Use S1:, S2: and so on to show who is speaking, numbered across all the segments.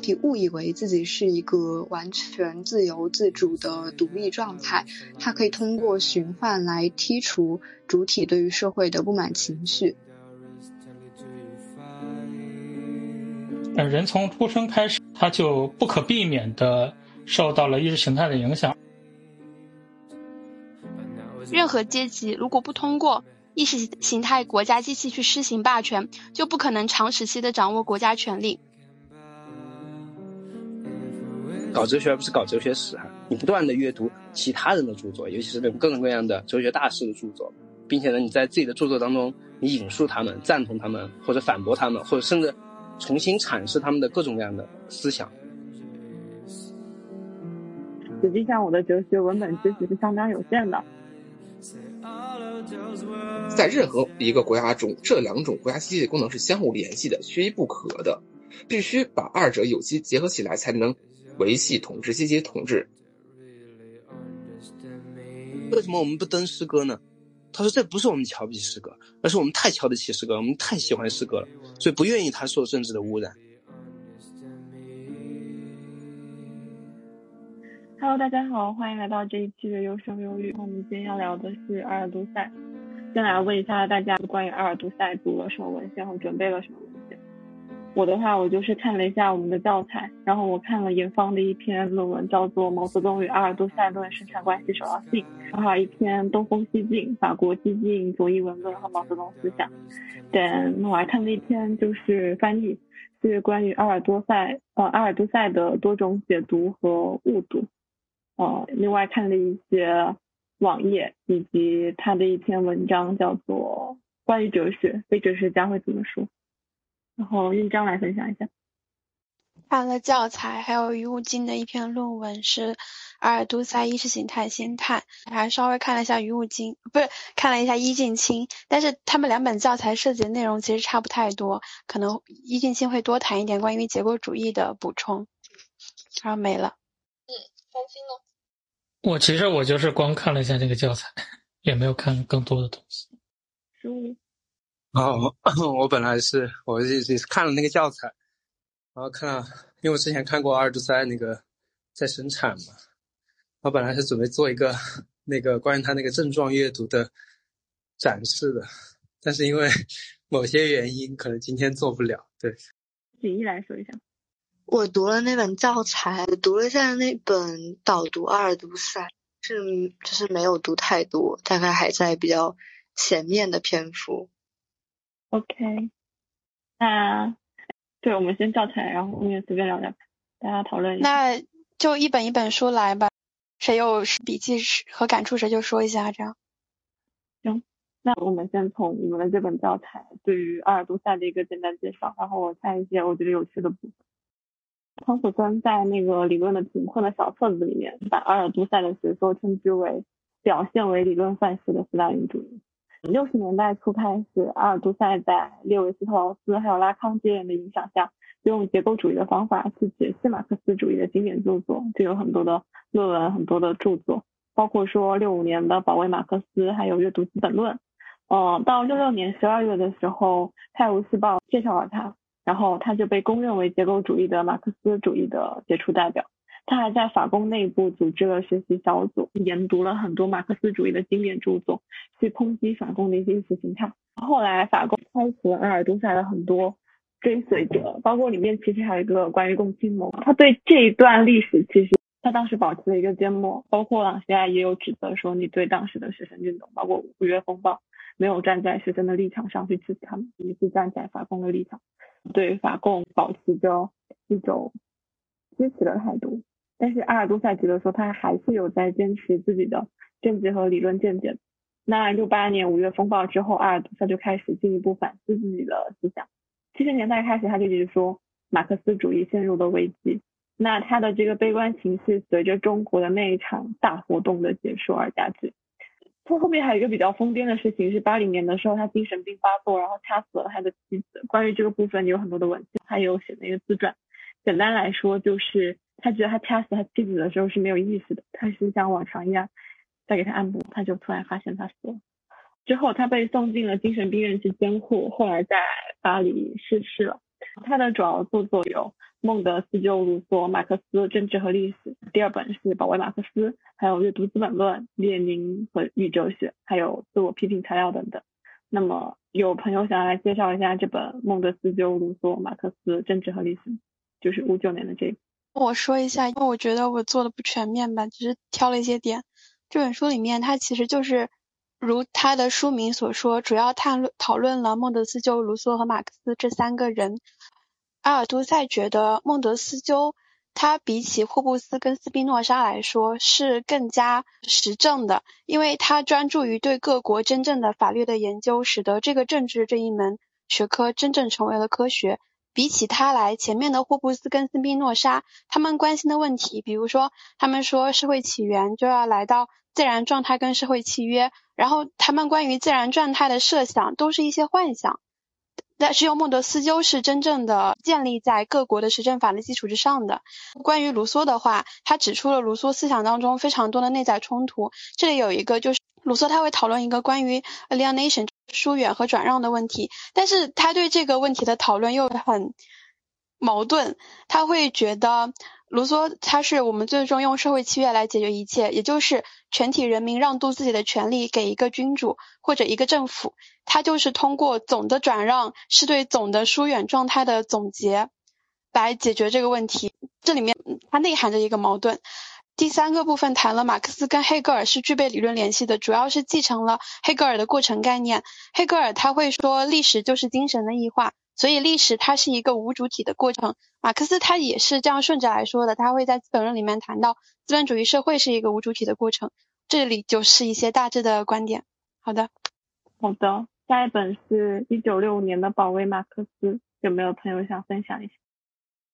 S1: 个体误以为自己是一个完全自由自主的独立状态，他可以通过循环来剔除主体对于社会的不满情绪。
S2: 但人从出生开始，他就不可避免的受到了意识形态的影响。
S3: 任何阶级如果不通过意识形态国家机器去施行霸权，就不可能长时期的掌握国家权力。
S4: 搞哲学而不是搞哲学史哈，你不断的阅读其他人的著作，尤其是那种各种各样的哲学大师的著作，并且呢，你在自己的著作当中，你引述他们，赞同他们，或者反驳他们，或者甚至重新阐释他们的各种各样的思想。
S5: 实际上，我的哲学文本知识是相当有限的。
S6: 在任何一个国家中，这两种国家机器的功能是相互联系的，缺一不可的，必须把二者有机结合起来，才能维系统治阶级统治。
S4: 为什么我们不登诗歌呢？他说：“这不是我们瞧不起诗歌，而是我们太瞧得起诗歌，我们太喜欢诗歌了，所以不愿意它受政治的污染。”
S5: Hello，大家好，欢迎来到这一期的优生优育。我们今天要聊的是阿尔都塞。先来问一下大家，关于阿尔都塞读了什么文献和准备了什么？我的话，我就是看了一下我们的教材，然后我看了严方的一篇论文，叫做《毛泽东与阿尔都塞论生产关系首要性》，然后还有一篇《东风西进：法国激进左翼文论和毛泽东思想》。等我还看了一篇就是翻译，是关于阿尔多塞呃阿尔都塞的多种解读和误读。呃，另外看了一些。网页以及他的一篇文章叫做《关于哲学，非哲学家会怎么说》，然后印章来分享一下。
S3: 看了教材，还有于武金的一篇论文是《阿尔都塞意识形态心态》，还稍微看了一下于武金，不是看了一下伊劲清，但是他们两本教材涉及的内容其实差不太多，可能伊进清会多谈一点关于结构主义的补充，然后没了。
S7: 嗯，三星呢？
S2: 我其实我就是光看了一下那个教材，也没有看更多的东西。
S4: 哦，我本来是我是是看了那个教材，然后看了，因为我之前看过阿尔都塞那个在生产嘛，我本来是准备做一个那个关于他那个症状阅读的展示的，但是因为某些原因，可能今天做不了。对，
S5: 锦衣来说一下。
S1: 我读了那本教材，读了一下那本导读阿尔都塞，是就是没有读太多，大概还在比较前面的篇幅。
S5: OK，那对，我们先教材，然后后面随便聊聊，大家讨论一
S3: 下。那就一本一本书来吧，谁有笔记和感触谁就说一下，这样。
S5: 行，那我们先从你们的这本教材对于阿尔都塞的一个简单介绍，然后我看一些我觉得有趣的部分。汤普森在那个理论的贫困的小册子里面，把阿尔都塞的学说称之为表现为理论范式的斯大林主义。六十年代初开始，阿尔都塞在列维斯特劳斯还有拉康接连的影响下，用结构主义的方法去解析马克思主义的经典著作，就有很多的论文、很多的著作，包括说六五年的保卫马克思，还有阅读资本论。嗯，到六六年十二月的时候，《泰晤士报》介绍了他。然后他就被公认为结构主义的马克思主义的杰出代表。他还在法工内部组织了学习小组，研读了很多马克思主义的经典著作，去抨击法工的一些意识形态。后来法工开除了阿尔都塞的很多追随者，包括里面其实还有一个关于共青盟。他对这一段历史其实他当时保持了一个缄默。包括朗西亚也有指责说，你对当时的学生运动，包括五月风暴，没有站在学生的立场上去支持他们，你是站在法工的立场。对法共保持着一种支持的态度，但是阿尔都塞觉得说他还是有在坚持自己的政治和理论见解。那六八年五月风暴之后，阿尔都塞就开始进一步反思自己的思想。七十年代开始，他就一直说马克思主义陷入了危机。那他的这个悲观情绪随着中国的那一场大活动的结束而加剧。他后面还有一个比较疯癫的事情，是八零年的时候，他精神病发作，然后掐死了他的妻子。关于这个部分，有很多的文献，他有写了一个自传。简单来说，就是他觉得他掐死他妻子的时候是没有意识的，他是像往常一样在给他按摩，他就突然发现他死了。之后他被送进了精神病院去监护，后来在巴黎逝世了。他的主要著作有孟德斯鸠、卢梭、马克思政治和历史，第二本是保卫马克思，还有阅读《资本论》、列宁和宇宙学，还有自我批评材料等等。那么有朋友想要来介绍一下这本孟德斯鸠、卢梭、马克思政治和历史，就是五九年的这一本。
S3: 我说一下，因为我觉得我做的不全面吧，只是挑了一些点。这本书里面，它其实就是如它的书名所说，主要探论讨论了孟德斯鸠、卢梭和马克思这三个人。阿尔都塞觉得孟德斯鸠他比起霍布斯跟斯宾诺莎来说是更加实证的，因为他专注于对各国真正的法律的研究，使得这个政治这一门学科真正成为了科学。比起他来，前面的霍布斯跟斯宾诺莎他们关心的问题，比如说他们说社会起源就要来到自然状态跟社会契约，然后他们关于自然状态的设想都是一些幻想。但只有孟德斯鸠是真正的建立在各国的实证法的基础之上的。关于卢梭的话，他指出了卢梭思想当中非常多的内在冲突。这里有一个就是卢梭他会讨论一个关于 alienation 疏远和转让的问题，但是他对这个问题的讨论又很矛盾。他会觉得卢梭他是我们最终用社会契约来解决一切，也就是全体人民让渡自己的权利给一个君主或者一个政府。他就是通过总的转让，是对总的疏远状态的总结，来解决这个问题。这里面它内含着一个矛盾。第三个部分谈了马克思跟黑格尔是具备理论联系的，主要是继承了黑格尔的过程概念。黑格尔他会说历史就是精神的异化，所以历史它是一个无主体的过程。马克思他也是这样顺着来说的，他会在《资本论》里面谈到资本主义社会是一个无主体的过程。这里就是一些大致的观点。好的，
S5: 好的。下一本是一九六五年的《保卫马克思》，有没有朋友想分享一下？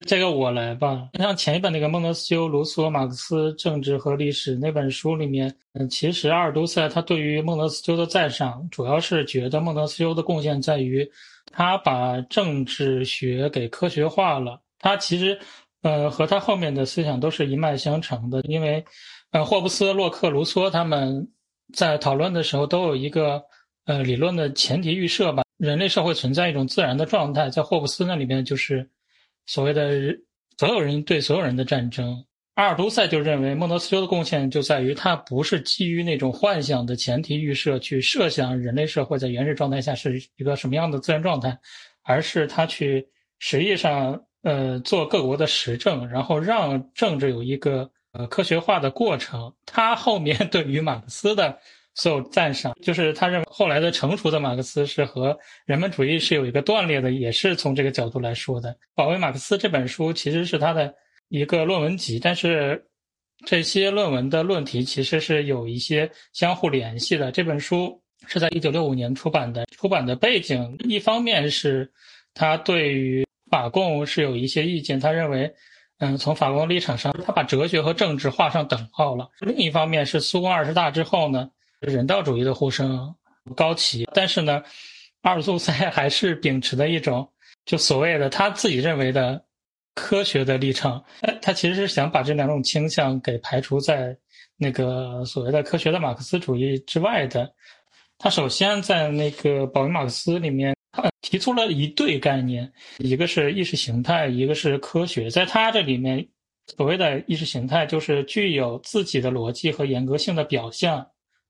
S2: 这个我来吧。像前一本那个孟德斯鸠、卢梭、马克思政治和历史那本书里面，嗯，其实阿尔都塞他对于孟德斯鸠的赞赏，主要是觉得孟德斯鸠的贡献在于他把政治学给科学化了。他其实，呃，和他后面的思想都是一脉相承的，因为，呃，霍布斯、洛克、卢梭他们在讨论的时候都有一个。呃，理论的前提预设吧，人类社会存在一种自然的状态，在霍布斯那里面就是所谓的所有人对所有人的战争。阿尔都塞就认为孟德斯鸠的贡献就在于他不是基于那种幻想的前提预设去设想人类社会在原始状态下是一个什么样的自然状态，而是他去实际上呃做各国的实证，然后让政治有一个呃科学化的过程。他后面对于马克思的。所有赞赏，就是他认为后来的成熟的马克思是和人本主义是有一个断裂的，也是从这个角度来说的。《保卫马克思》这本书其实是他的一个论文集，但是这些论文的论题其实是有一些相互联系的。这本书是在一九六五年出版的，出版的背景一方面是他对于法共是有一些意见，他认为，嗯，从法共立场上，他把哲学和政治画上等号了。另一方面是苏共二十大之后呢。人道主义的呼声高起，但是呢，阿尔苏塞还是秉持的一种就所谓的他自己认为的科学的立场。他他其实是想把这两种倾向给排除在那个所谓的科学的马克思主义之外的。他首先在那个保卫马克思里面他提出了一对概念，一个是意识形态，一个是科学。在他这里面，所谓的意识形态就是具有自己的逻辑和严格性的表象。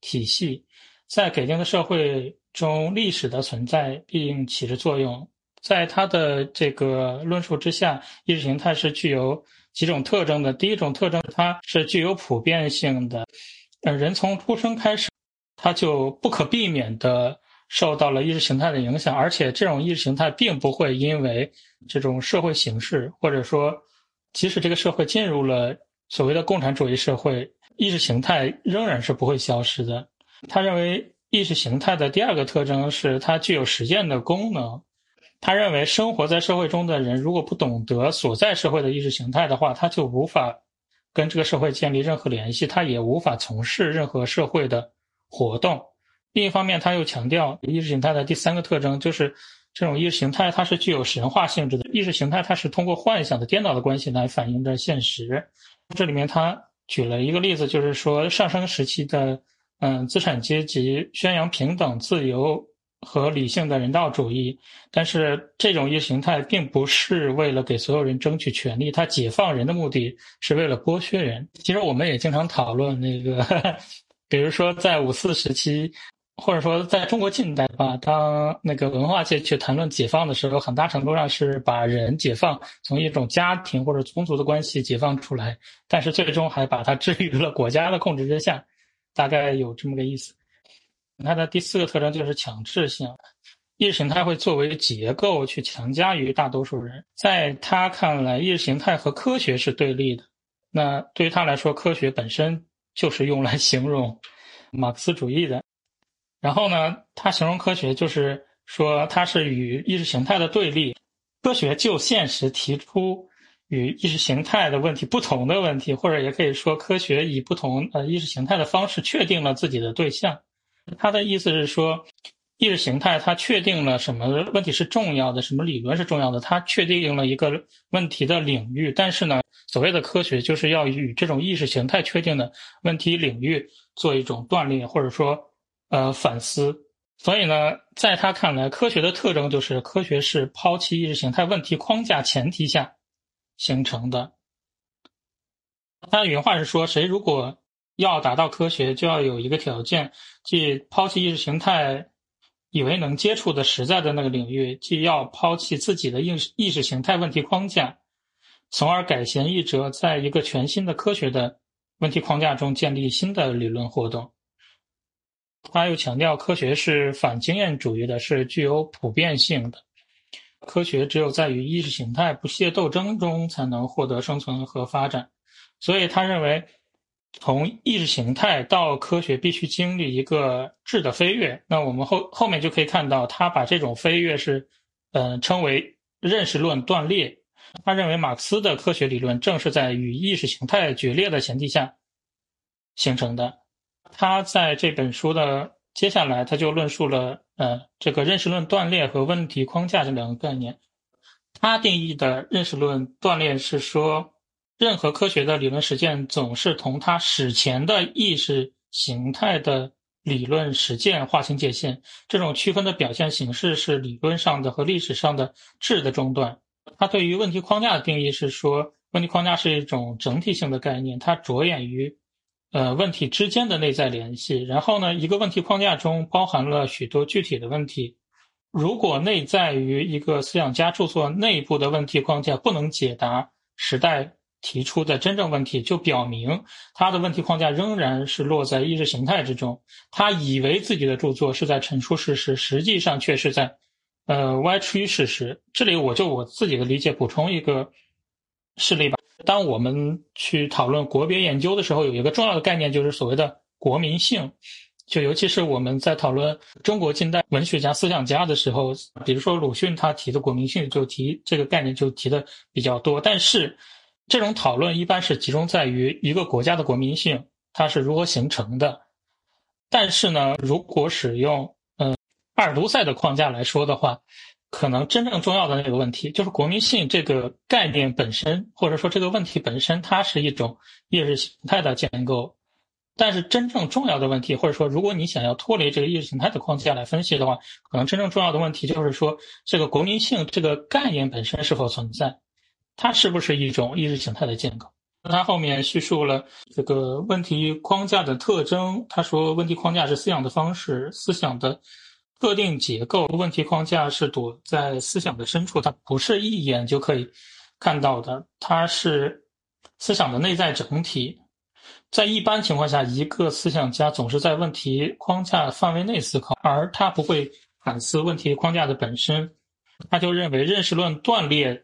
S2: 体系在给定的社会中，历史的存在并起着作用。在他的这个论述之下，意识形态是具有几种特征的。第一种特征，它是具有普遍性的。呃，人从出生开始，他就不可避免的受到了意识形态的影响，而且这种意识形态并不会因为这种社会形式，或者说，即使这个社会进入了所谓的共产主义社会。意识形态仍然是不会消失的。他认为意识形态的第二个特征是它具有实践的功能。他认为生活在社会中的人如果不懂得所在社会的意识形态的话，他就无法跟这个社会建立任何联系，他也无法从事任何社会的活动。另一方面，他又强调意识形态的第三个特征就是这种意识形态它是具有神话性质的。意识形态它是通过幻想的颠倒的关系来反映着现实。这里面他。举了一个例子，就是说上升时期的，嗯，资产阶级宣扬平等、自由、和理性的人道主义，但是这种意识形态并不是为了给所有人争取权利，它解放人的目的是为了剥削人。其实我们也经常讨论那个，比如说在五四时期，或者说在中国近代吧，当那个文化界去谈论解放的时候，很大程度上是把人解放，从一种家庭或者宗族的关系解放出来，但是最终还把它置于了国家的控制之下，大概有这么个意思。它的第四个特征就是强制性，意识形态会作为结构去强加于大多数人。在他看来，意识形态和科学是对立的。那对于他来说，科学本身就是用来形容马克思主义的。然后呢，他形容科学就是说它是与意识形态的对立。科学就现实提出与意识形态的问题不同的问题，或者也可以说，科学以不同呃意识形态的方式确定了自己的对象。他的意思是说，意识形态它确定了什么问题是重要的，什么理论是重要的，它确定了一个问题的领域。但是呢，所谓的科学就是要与这种意识形态确定的问题领域做一种断裂，或者说呃反思。所以呢，在他看来，科学的特征就是科学是抛弃意识形态问题框架前提下形成的。他原话是说：“谁如果。”要达到科学，就要有一个条件，即抛弃意识形态以为能接触的实在的那个领域，既要抛弃自己的意识意识形态问题框架，从而改弦易辙，在一个全新的科学的问题框架中建立新的理论活动。他又强调，科学是反经验主义的，是具有普遍性的。科学只有在与意识形态不懈斗争中，才能获得生存和发展。所以，他认为。从意识形态到科学必须经历一个质的飞跃，那我们后后面就可以看到，他把这种飞跃是，嗯，称为认识论断裂。他认为马克思的科学理论正是在与意识形态决裂的前提下形成的。他在这本书的接下来，他就论述了，呃，这个认识论断裂和问题框架这两个概念。他定义的认识论断裂是说。任何科学的理论实践总是同它史前的意识形态的理论实践划清界限。这种区分的表现形式是理论上的和历史上的质的中断。他对于问题框架的定义是说，问题框架是一种整体性的概念，它着眼于呃问题之间的内在联系。然后呢，一个问题框架中包含了许多具体的问题。如果内在于一个思想家著作内部的问题框架不能解答时代。提出的真正问题，就表明他的问题框架仍然是落在意识形态之中。他以为自己的著作是在陈述事实，实际上却是在，呃，歪曲事实。这里我就我自己的理解补充一个事例吧。当我们去讨论国别研究的时候，有一个重要的概念就是所谓的国民性。就尤其是我们在讨论中国近代文学家、思想家的时候，比如说鲁迅，他提的国民性就提这个概念就提的比较多，但是。这种讨论一般是集中在于一个国家的国民性，它是如何形成的。但是呢，如果使用嗯阿尔都塞的框架来说的话，可能真正重要的那个问题就是国民性这个概念本身，或者说这个问题本身，它是一种意识形态的建构。但是真正重要的问题，或者说如果你想要脱离这个意识形态的框架来分析的话，可能真正重要的问题就是说，这个国民性这个概念本身是否存在。它是不是一种意识形态的建构？他后面叙述了这个问题框架的特征。他说，问题框架是思想的方式，思想的特定结构。问题框架是躲在思想的深处，它不是一眼就可以看到的，它是思想的内在整体。在一般情况下，一个思想家总是在问题框架范围内思考，而他不会反思问题框架的本身。他就认为认识论断裂。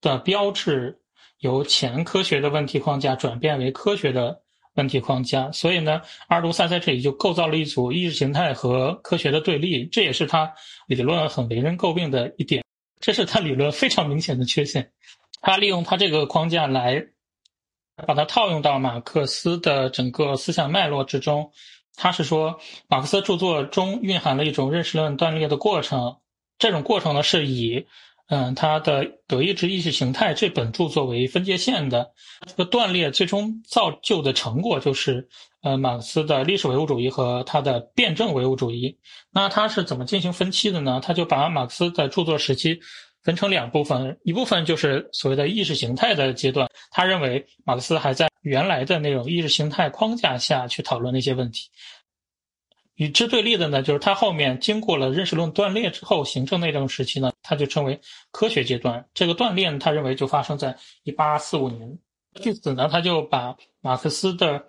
S2: 的标志由前科学的问题框架转变为科学的问题框架，所以呢，阿尔都塞在这里就构造了一组意识形态和科学的对立，这也是他理论很为人诟病的一点，这是他理论非常明显的缺陷。他利用他这个框架来把它套用到马克思的整个思想脉络之中，他是说马克思著作中蕴含了一种认识论断裂的过程，这种过程呢是以。嗯，他的《德意志意识形态》这本著作为分界线的这个断裂，最终造就的成果就是，呃，马克思的历史唯物主义和他的辩证唯物主义。那他是怎么进行分期的呢？他就把马克思的著作时期分成两部分，一部分就是所谓的意识形态的阶段，他认为马克思还在原来的那种意识形态框架下去讨论那些问题。与之对立的呢，就是他后面经过了认识论断裂之后形成那种时期呢，他就称为科学阶段。这个断裂，他认为就发生在一八四五年。据此呢，他就把马克思的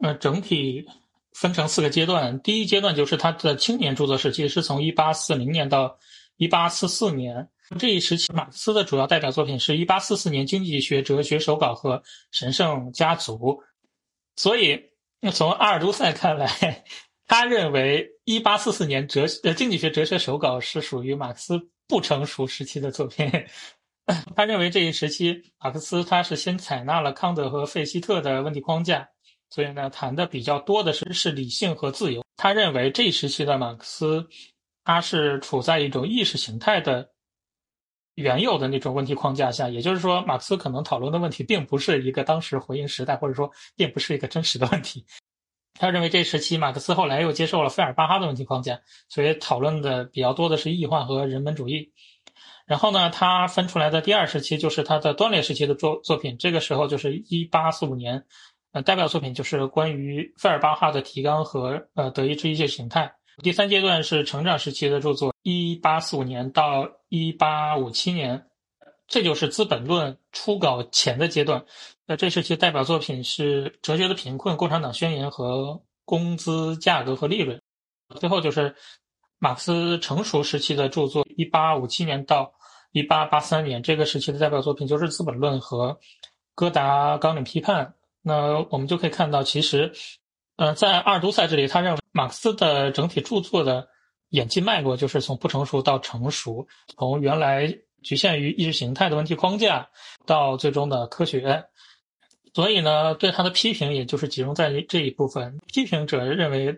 S2: 呃整体分成四个阶段。第一阶段就是他的青年著作时期，是从一八四零年到一八四四年。这一时期，马克思的主要代表作品是一八四四年《经济学哲学手稿》和《神圣家族》。所以，从阿尔都塞看来。他认为，一八四四年哲呃经济学哲学手稿是属于马克思不成熟时期的作品。他认为这一时期，马克思他是先采纳了康德和费希特的问题框架，所以呢，谈的比较多的是是理性和自由。他认为这一时期的马克思，他是处在一种意识形态的原有的那种问题框架下，也就是说，马克思可能讨论的问题并不是一个当时回应时代，或者说并不是一个真实的问题。他认为这时期马克思后来又接受了费尔巴哈的问题框架，所以讨论的比较多的是异化和人本主义。然后呢，他分出来的第二时期就是他的断裂时期的作作品，这个时候就是一八四五年，呃，代表作品就是关于费尔巴哈的提纲和呃德意志意识形态。第三阶段是成长时期的著作，一八四五年到一八五七年。这就是《资本论》初稿前的阶段。那这时期代表作品是《哲学的贫困》《共产党宣言》和《工资价格和利润》。最后就是马克思成熟时期的著作，一八五七年到一八八三年这个时期的代表作品就是《资本论》和《哥达纲领批判》。那我们就可以看到，其实，呃，在阿尔都塞这里，他认为马克思的整体著作的演进脉络就是从不成熟到成熟，从原来。局限于意识形态的问题框架，到最终的科学，所以呢，对他的批评也就是集中在这一部分。批评者认为，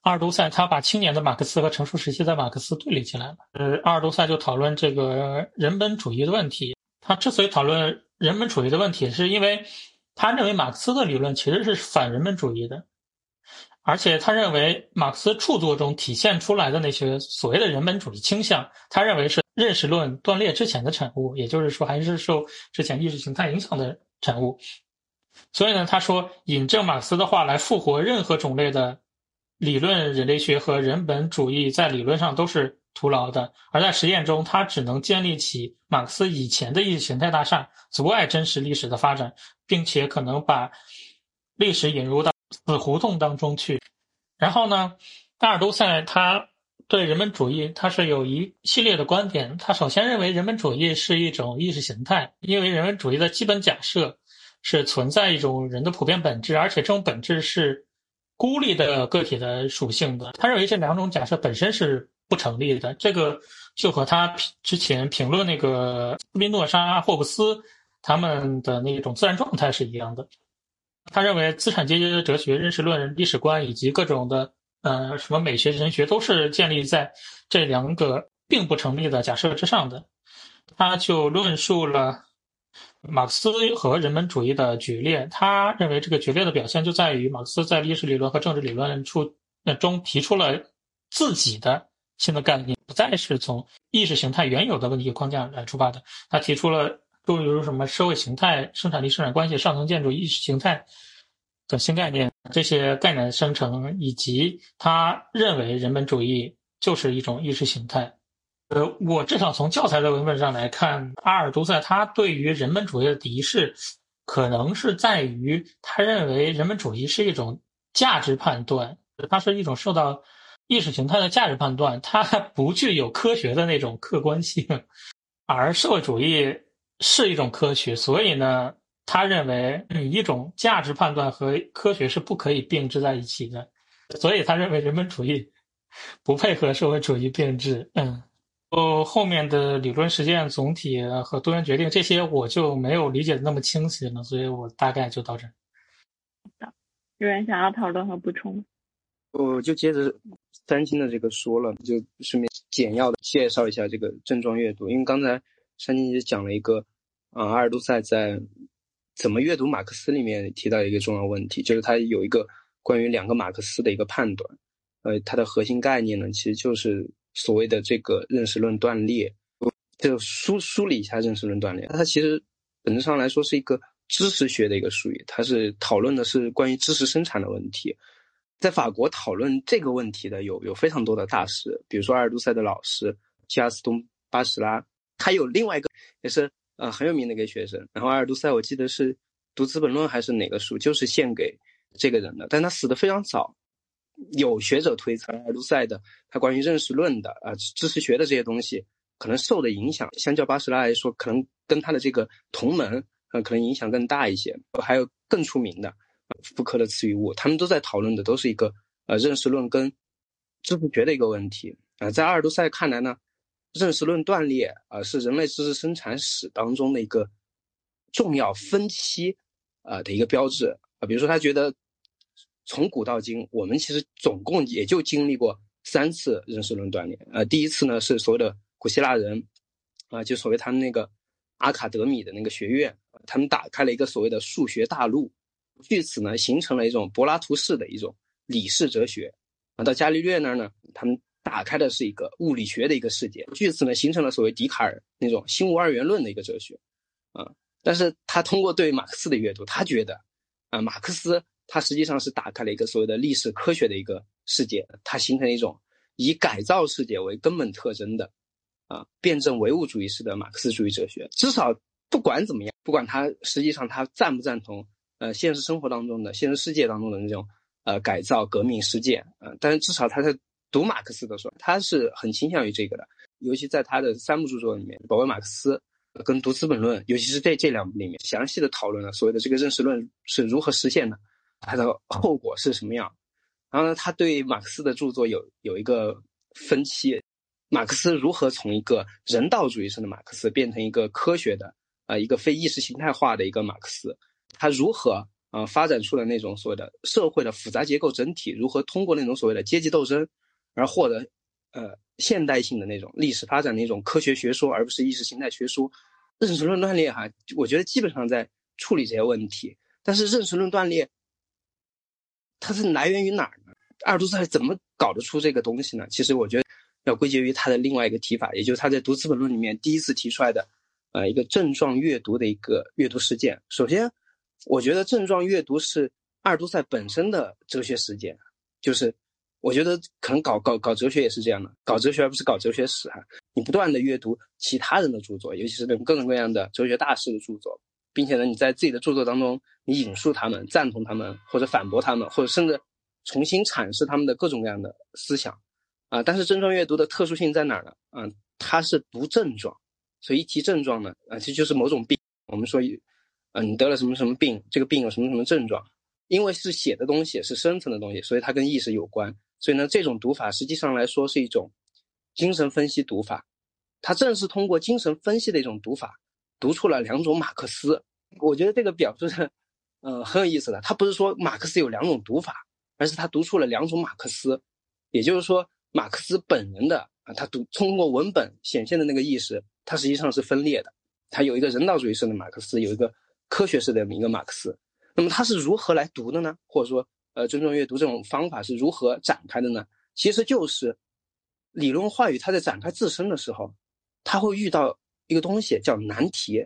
S2: 阿尔都塞他把青年的马克思和成熟时期的马克思对立起来了。呃，阿尔都塞就讨论这个人本主义的问题。他之所以讨论人本主义的问题，是因为他认为马克思的理论其实是反人本主义的。而且他认为，马克思著作中体现出来的那些所谓的人本主义倾向，他认为是认识论断裂之前的产物，也就是说，还是受之前意识形态影响的产物。所以呢，他说引证马克思的话来复活任何种类的理论人类学和人本主义，在理论上都是徒劳的，而在实验中，他只能建立起马克思以前的意识形态大厦，阻碍真实历史的发展，并且可能把历史引入到。死胡同当中去，然后呢，阿尔都塞他对人本主义他是有一系列的观点。他首先认为人本主义是一种意识形态，因为人本主义的基本假设是存在一种人的普遍本质，而且这种本质是孤立的个体的属性的。他认为这两种假设本身是不成立的。这个就和他之前评论那个斯宾诺莎、霍布斯他们的那种自然状态是一样的。他认为资产阶级的哲学、认识论、历史观以及各种的呃什么美学、神学都是建立在这两个并不成立的假设之上的。他就论述了马克思和人本主义的决裂。他认为这个决裂的表现就在于马克思在历史理论和政治理论出那中提出了自己的新的概念，不再是从意识形态原有的问题框架来出发的。他提出了。诸如什么社会形态、生产力、生产关系、上层建筑、意识形态等新概念，这些概念的生成，以及他认为人本主义就是一种意识形态。呃，我至少从教材的文本上来看，阿尔都塞他对于人本主义的敌视，可能是在于他认为人本主义是一种价值判断，它是一种受到意识形态的价值判断，它不具有科学的那种客观性，而社会主义。是一种科学，所以呢，他认为一种价值判断和科学是不可以并置在一起的，所以他认为人本主义不配合社会主义并置。嗯，哦，后面的理论实践总体和多元决定这些我就没有理解的那么清晰了，所以我大概就到这。
S5: 好的，有人想要讨论和补充？
S4: 我就接着三星的这个说了，就顺便简要的介绍一下这个症状阅读，因为刚才。
S8: 山金姐讲了一个啊，阿尔都塞在怎么阅读马克思里面提到一个重要问题，就是他有一个关于两个马克思的一个判断。呃，它的核心概念呢，其实就是所谓的这个认识论断裂。就梳梳理一下认识论断裂，它其实本质上来说是一个知识学的一个术语，它是讨论的是关于知识生产的问题。在法国讨论这个问题的有有非常多的大师，比如说阿尔都塞的老师基亚斯东巴什拉，他有另外一个也是呃很有名的一个学生。然后阿尔都塞我记得是读《资本论》还是哪个书，就是献给这个人的，但他死的非常早。有学者推测，阿尔都塞的他关于认识论的啊知识学的这些东西，可能受的影响，相较巴什拉来说，可能跟他的这个同门呃可能影响更大一些。还有更出名的。福柯的词语物，他们都在讨论的都是一个呃认识论跟知识学的一个问题啊。在阿尔都塞看来呢，认识论断裂啊是人类知识生产史当中的一个重要分期啊的一个标志啊。比如说，他觉得从古到今，我们其实总共也就经历过三次认识论断裂。呃，第一次呢是所谓的古希腊人啊，就所谓他们那个阿卡德米的那个学院，他们打开了一个所谓的数学大陆。据此呢，形成了一种柏拉图式的一种理式哲学啊。到伽利略那儿呢，他们打开的是一个物理学的一个世界。据此呢，形成了所谓笛卡尔那种心无二元论的一个哲学啊。但是他通过对马克思的阅读，他觉得啊，马克思他实际上是打开了一个所谓的历史科学的一个世界，它形成一种以改造世界为根本特征的啊辩证唯物主义式的马克思主义哲学。至少不管怎么样，不管他实际上他赞不赞同。呃，现实生活当中的现实世界当中的那种呃改造革命实践啊，但是至少他在读马克思的时候，他是很倾向于这个的。尤其在他的三部著作里面，《保卫马克思》跟《读资本论》，尤其是这这两部里面，详细的讨论了所谓的这个认识论是如何实现的，它的后果是什么样。然后呢，他对马克思的著作有有一个分期，马克思如何从一个人道主义式的马克思变成一个科学的啊一个非意识形态化的一个马克思。他如何啊发展出了那种所谓的社会的复杂结构整体？如何通过那种所谓的阶级斗争而获得呃现代性的那种历史发展的一种科学学说，而不是意识形态学说？认识论断裂哈，我觉得基本上在处理这些问题。但是认识论断裂，它是来源于哪儿呢？阿尔都塞怎么搞得出这个东西呢？其实我觉得要归结于他的另外一个提法，也就是他在《读资本论》里面第一次提出来的呃一个症状阅读的一个阅读实践。首先。我觉得症状阅读是阿尔都塞本身的哲学实践，就是我觉得可能搞搞搞哲学也是这样的，搞哲学而不是搞哲学史哈。你不断的阅读其他人的著作，尤其是那种各种各样的哲学大师的著作，并且呢，你在自己的著作当中，你引述他们，赞同他们，或者反驳他们，或者甚至重新阐释他们的各种各样的思想啊。但是症状阅读的特殊性在哪儿呢？嗯，它是读症状，所以一提症状呢，啊，其实就是某种病。我们说。啊，你得了什么什么病？这个病有什么什么症状？因为是写的东西，是深层的东西，所以它跟意识有关。所以呢，这种读法实际上来说是一种精神分析读法。它正是通过精神分析的一种读法，读出了两种马克思。我觉得这个表述是，呃，很有意思的。他不是说马克思有两种读法，而是他读出了两种马克思。也就是说，马克思本人的啊，他读通过文本显现的那个意识，它实际上是分裂的。他有一个人道主义式的马克思，有一个。科学式的一个马克思，那么他是如何来读的呢？或者说，呃，尊重阅读这种方法是如何展开的呢？其实就是理论话语，它在展开自身的时候，它会遇到一个东西叫难题，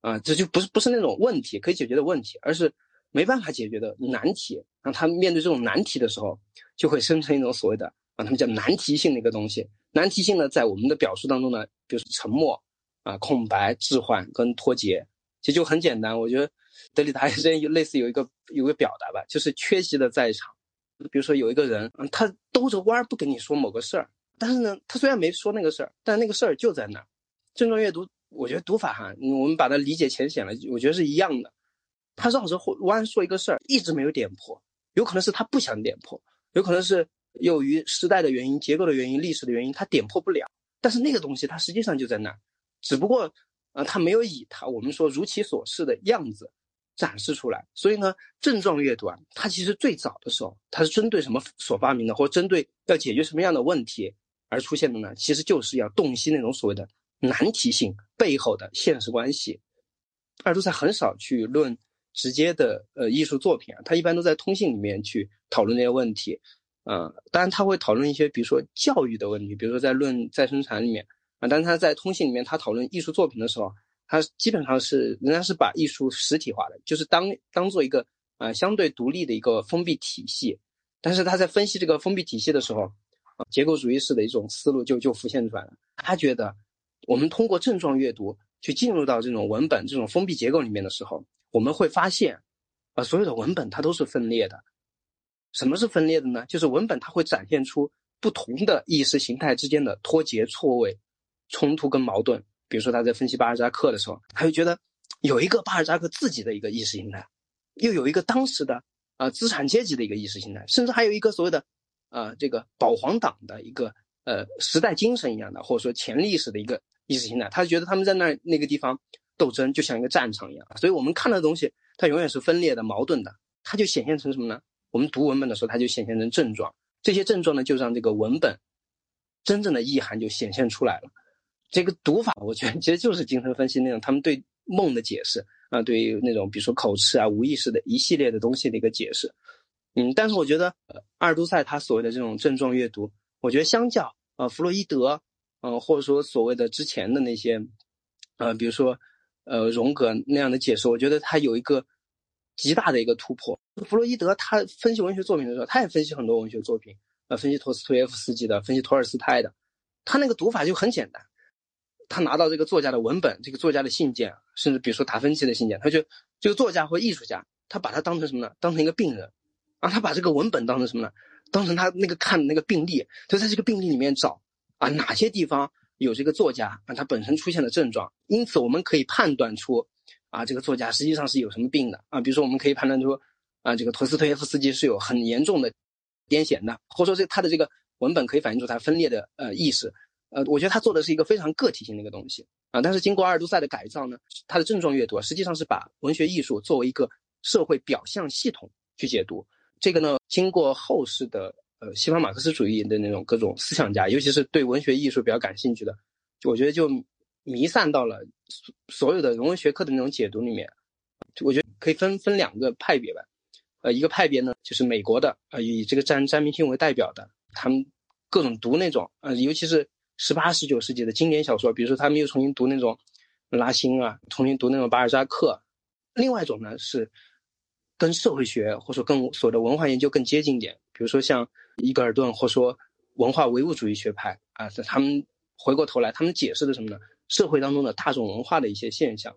S8: 啊，这就不是不是那种问题可以解决的问题，而是没办法解决的难题。那他面对这种难题的时候，就会生成一种所谓的啊，他们叫难题性的一个东西。难题性呢，在我们的表述当中呢，比如说沉默啊、空白、置换跟脱节。其实就很简单，我觉得德里达之前有类似有一个有个表达吧，就是缺席的在场。比如说有一个人，嗯，他兜着弯儿不跟你说某个事儿，但是呢，他虽然没说那个事儿，但那个事儿就在那儿。症状阅读，我觉得读法哈，我们把它理解浅显了，我觉得是一样的。他绕着弯说一个事儿，一直没有点破，有可能是他不想点破，有可能是由于时代的原因、结构的原因、历史的原因，他点破不了。但是那个东西，它实际上就在那儿，只不过。啊，他没有以他我们说如其所示的样子展示出来，所以呢，症状阅读啊，它其实最早的时候，它是针对什么所发明的，或针对要解决什么样的问题而出现的呢？其实就是要洞悉那种所谓的难题性背后的现实关系。阿尔都塞很少去论直接的呃艺术作品啊，他一般都在通信里面去讨论这些问题。呃，当然他会讨论一些，比如说教育的问题，比如说在《论再生产》里面啊，但是他在通信里面他讨论艺术作品的时候，他基本上是仍然是把艺术实体化的，就是当当做一个呃相对独立的一个封闭体系。但是他在分析这个封闭体系的时候，啊，结构主义式的一种思路就就浮现出来了。他觉得，我们通过症状阅读去进入到这种文本这种封闭结构里面的时候，我们会发现，啊，所有的文本它都是分裂的。什么是分裂的呢？就是文本它会展现出不同的意识形态之间的脱节、错位、冲突跟矛盾。比如说他在分析巴尔扎克的时候，他就觉得有一个巴尔扎克自己的一个意识形态，又有一个当时的啊资产阶级的一个意识形态，甚至还有一个所谓的啊这个保皇党的一个呃时代精神一样的，或者说前历史的一个意识形态。他觉得他们在那那个地方斗争，就像一个战场一样。所以我们看到的东西，它永远是分裂的、矛盾的，它就显现成什么呢？我们读文本的时候，它就显现成症状，这些症状呢，就让这个文本真正的意涵就显现出来了。这个读法，我觉得其实就是精神分析那种他们对梦的解释啊，对于那种比如说口吃啊、无意识的一系列的东西的一个解释。嗯，但是我觉得阿尔都塞他所谓的这种症状阅读，我觉得相较呃弗洛伊德，嗯，或者说所谓的之前的那些，呃，比如说呃荣格那样的解释，我觉得他有一个。极大的一个突破。弗洛伊德他分析文学作品的时候，他也分析很多文学作品，呃，分析托斯托耶夫斯基的，分析托尔斯泰的。他那个读法就很简单，他拿到这个作家的文本，这个作家的信件，甚至比如说达芬奇的信件，他就这个作家或艺术家，他把他当成什么呢？当成一个病人，啊，他把这个文本当成什么呢？当成他那个看的那个病例，就在这个病例里面找啊哪些地方有这个作家啊他本身出现的症状，因此我们可以判断出。啊，这个作家实际上是有什么病的啊？比如说，我们可以判断出，啊，这个陀思妥耶夫斯基是有很严重的癫痫的，或者说这他的这个文本可以反映出他分裂的呃意识。呃，我觉得他做的是一个非常个体性的一个东西啊。但是经过阿尔都塞的改造呢，他的症状阅读实际上是把文学艺术作为一个社会表象系统去解读。这个呢，经过后世的呃西方马克思主义的那种各种思想家，尤其是对文学艺术比较感兴趣的，我觉得就。弥散到了所所有的人文学科的那种解读里面，我觉得可以分分两个派别吧。呃，一个派别呢，就是美国的，呃，以这个詹詹明星为代表的，他们各种读那种，呃，尤其是十八、十九世纪的经典小说，比如说他们又重新读那种拉辛啊，重新读那种巴尔扎克。另外一种呢，是跟社会学或者说跟所谓的文化研究更接近一点，比如说像伊格尔顿或说文化唯物主义学派啊，他们回过头来，他们解释的什么呢？社会当中的大众文化的一些现象，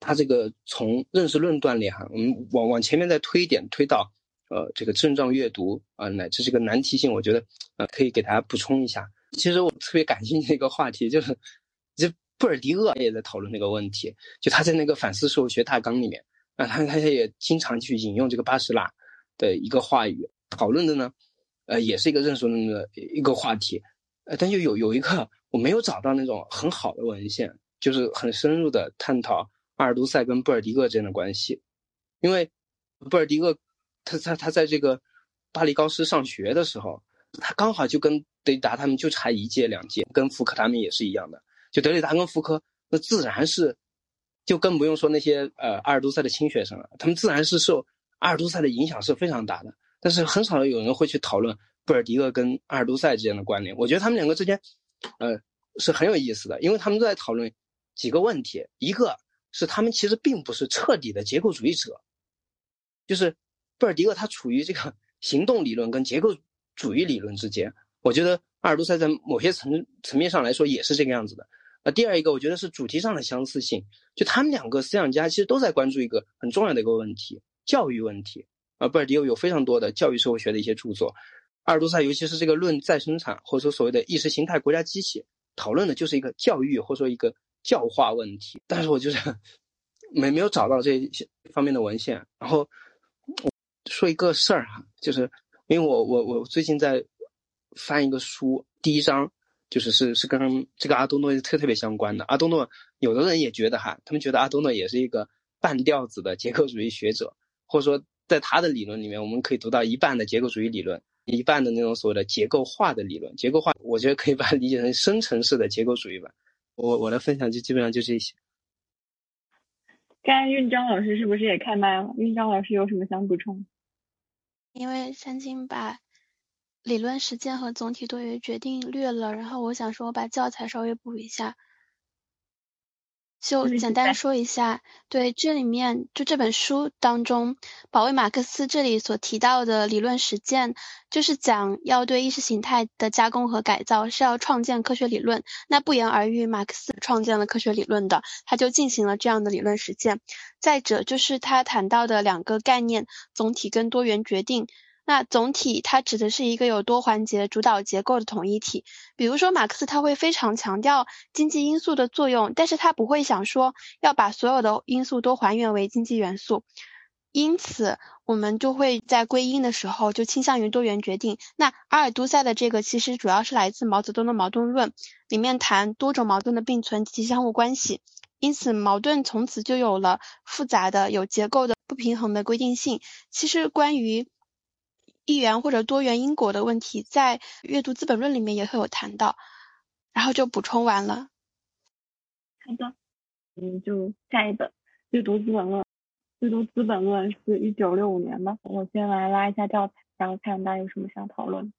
S8: 他这个从认识论断里哈，我们往往前面再推一点，推到呃这个症状阅读啊，乃至这个难题性，我觉得呃可以给大家补充一下。其实我特别感兴趣的一个话题就是，这布尔迪厄也在讨论这个问题，就他在那个反思社会学大纲里面啊，他他也经常去引用这个巴什拉的一个话语讨论的呢，呃，也是一个认识论的一个话题，呃，但就有有一个。我没有找到那种很好的文献，就是很深入的探讨阿尔都塞跟布尔迪厄之间的关系，因为布尔迪厄他他他在这个巴黎高师上学的时候，他刚好就跟德里达他们就差一届两届，跟福柯他们也是一样的。就德里达跟福柯，那自然是就更不用说那些呃阿尔都塞的亲学生了，他们自然是受阿尔都塞的影响是非常大的。但是很少有人会去讨论布尔迪厄跟阿尔都塞之间的关联。我觉得他们两个之间。呃，是很有意思的，因为他们都在讨论几个问题。一个是他们其实并不是彻底的结构主义者，就是布尔迪厄他处于这个 行动理论跟结构主义理论之间。我觉得阿尔都塞在某些层层面上来说也是这个样子的。呃，第二一个，我觉得是主题上的相似性，就他们两个思想家其实都在关注一个很重要的一个问题——教育问题。啊，布尔迪厄有非常多的教育社会学的一些著作。阿尔都塞，尤其是这个论再生产，或者说所谓的意识形态国家机器，讨论的就是一个教育或者说一个教化问题。但是我就是 没没有找到这些方面的文献。然后说一个事儿哈，就是因为我我我最近在翻一个书，第一章就是是是跟这个阿多诺特特别相关的。阿多诺有的人也觉得哈，他们觉得阿多诺也是一个半吊子的结构主义学者，或者说在他的理论里面，我们可以读到一半的结构主义理论。一半的那种所谓的结构化的理论，结构化，我觉得可以把它理解成深层式的结构主义吧。我我的分享就基本上就这些。
S5: 刚才运章老师是不是也开麦了？运章老师有什么想补充？
S3: 因为三金把理论实践和总体多元决定略了，然后我想说，我把教材稍微补一下。就简单说一下，对这里面就这本书当中，保卫马克思这里所提到的理论实践，就是讲要对意识形态的加工和改造，是要创建科学理论。那不言而喻，马克思创建了科学理论的，他就进行了这样的理论实践。再者就是他谈到的两个概念：总体跟多元决定。那总体它指的是一个有多环节主导结构的统一体，比如说马克思他会非常强调经济因素的作用，但是他不会想说要把所有的因素都还原为经济元素，因此我们就会在归因的时候就倾向于多元决定。那阿尔都塞的这个其实主要是来自毛泽东的矛盾论，里面谈多种矛盾的并存及其相互关系，因此矛盾从此就有了复杂的有结构的不平衡的规定性。其实关于一元或者多元因果的问题，在阅读《资本论》里面也会有谈到，然后就补充完了。
S5: 好的，嗯，就下一本阅读《资本论》。阅读《资本论》是一九六五年的，我先来拉一下教材，然后看大家有什么想讨论。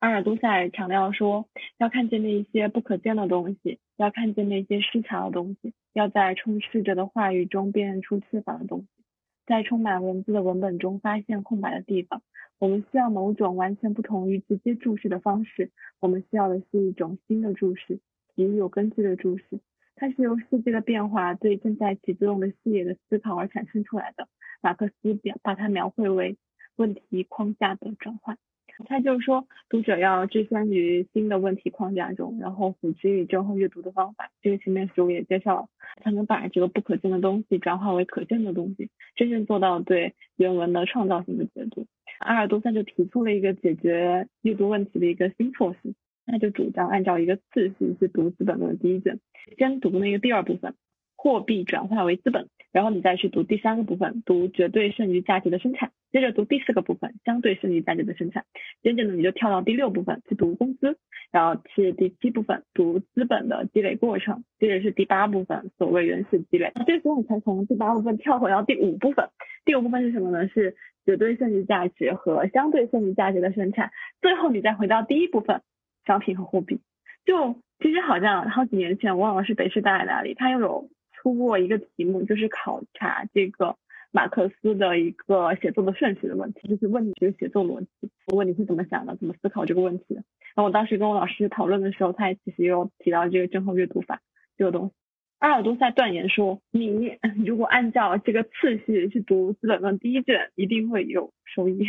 S5: 阿尔都塞强调说，要看见那些不可见的东西，要看见那些失常的东西，要在充斥着的话语中辨认出缺乏的东西，在充满文字的文本中发现空白的地方。我们需要某种完全不同于直接注释的方式。我们需要的是一种新的注释，也有根据的注释。它是由世界的变化对正在起作用的视野的思考而产生出来的。马克思表把它描绘为问题框架的转换。他就是说，读者要置身于新的问题框架中，然后辅之以之后阅读的方法。这个前面书也介绍了，才能把这个不可见的东西转化为可见的东西，真正做到对原文的创造性的解读。阿尔都塞就提出了一个解决阅读问题的一个新措施，他就主张按照一个次序去读《资本论》第一卷，先读那个第二部分，货币转化为资本，然后你再去读第三个部分，读绝对剩余价值的生产，接着读第四个部分，相对剩余价值的生产，接着呢你就跳到第六部分去读工资，然后是第七部分读资本的积累过程，接着是第八部分所谓原始积累，这时候你才从第八部分跳回到第五部分，第五部分是什么呢？是绝对剩余价值和相对剩余价值的生产，最后你再回到第一部分，商品和货币。就其实好像好几年前，我忘了是北师大哪里，他又有出过一个题目，就是考察这个马克思的一个写作的顺序的问题，就是问你这个写作逻辑，我问你是怎么想的，怎么思考这个问题的。然后我当时跟我老师讨论的时候，他也其实有提到这个正后阅读法这个东西。阿尔都塞断言说，你如果按照这个次序去读《资本论》第一卷，一定会有收益。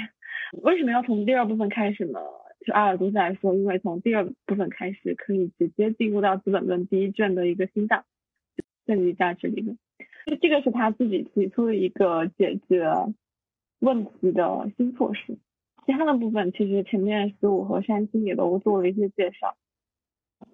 S5: 为什么要从第二部分开始呢？就阿尔都塞说，因为从第二部分开始，可以直接进入到《资本论》第一卷的一个心脏——剩余价值理论。就这个是他自己提出的一个解决问题的新措施。其他的部分，其实前面十五和山青也都做了一些介绍。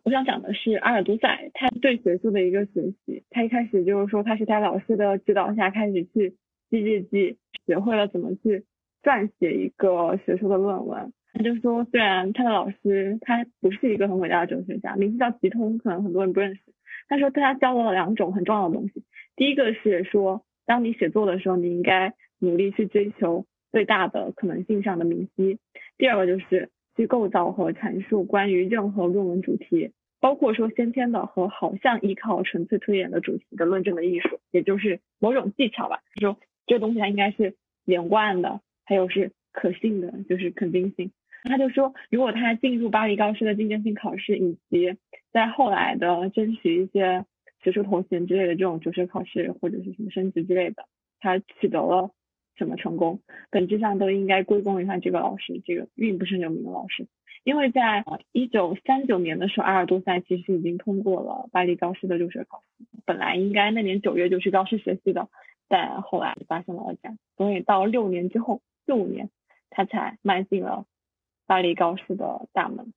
S5: 我想讲的是阿尔都塞，他对学术的一个学习。他一开始就是说，他是在老师的指导下开始去记日记，学会了怎么去撰写一个学术的论文。他就说，虽然他的老师他不是一个很伟大的哲学家，名字叫吉通，可能很多人不认识。他说他教了两种很重要的东西，第一个是说，当你写作的时候，你应该努力去追求最大的可能性上的明晰。第二个就是。去构造和阐述关于任何论文主题，包括说先天的和好像依靠纯粹推演的主题的论证的艺术，也就是某种技巧吧。说这个东西它应该是连贯的，还有是可信的，就是肯定性。他就说，如果他进入巴黎高师的竞争性考试，以及在后来的争取一些学术头衔之类的这种哲学考试或者是什么升职之类的，他取得了。什么成功，本质上都应该归功于他这个老师，这个并不胜有名的老师。因为在一九三九年的时候，阿尔都塞其实已经通过了巴黎高师的入学考试，本来应该那年九月就去高师学习的，但后来发生了二战，所以到六年之后，六五年他才迈进了巴黎高师的大门。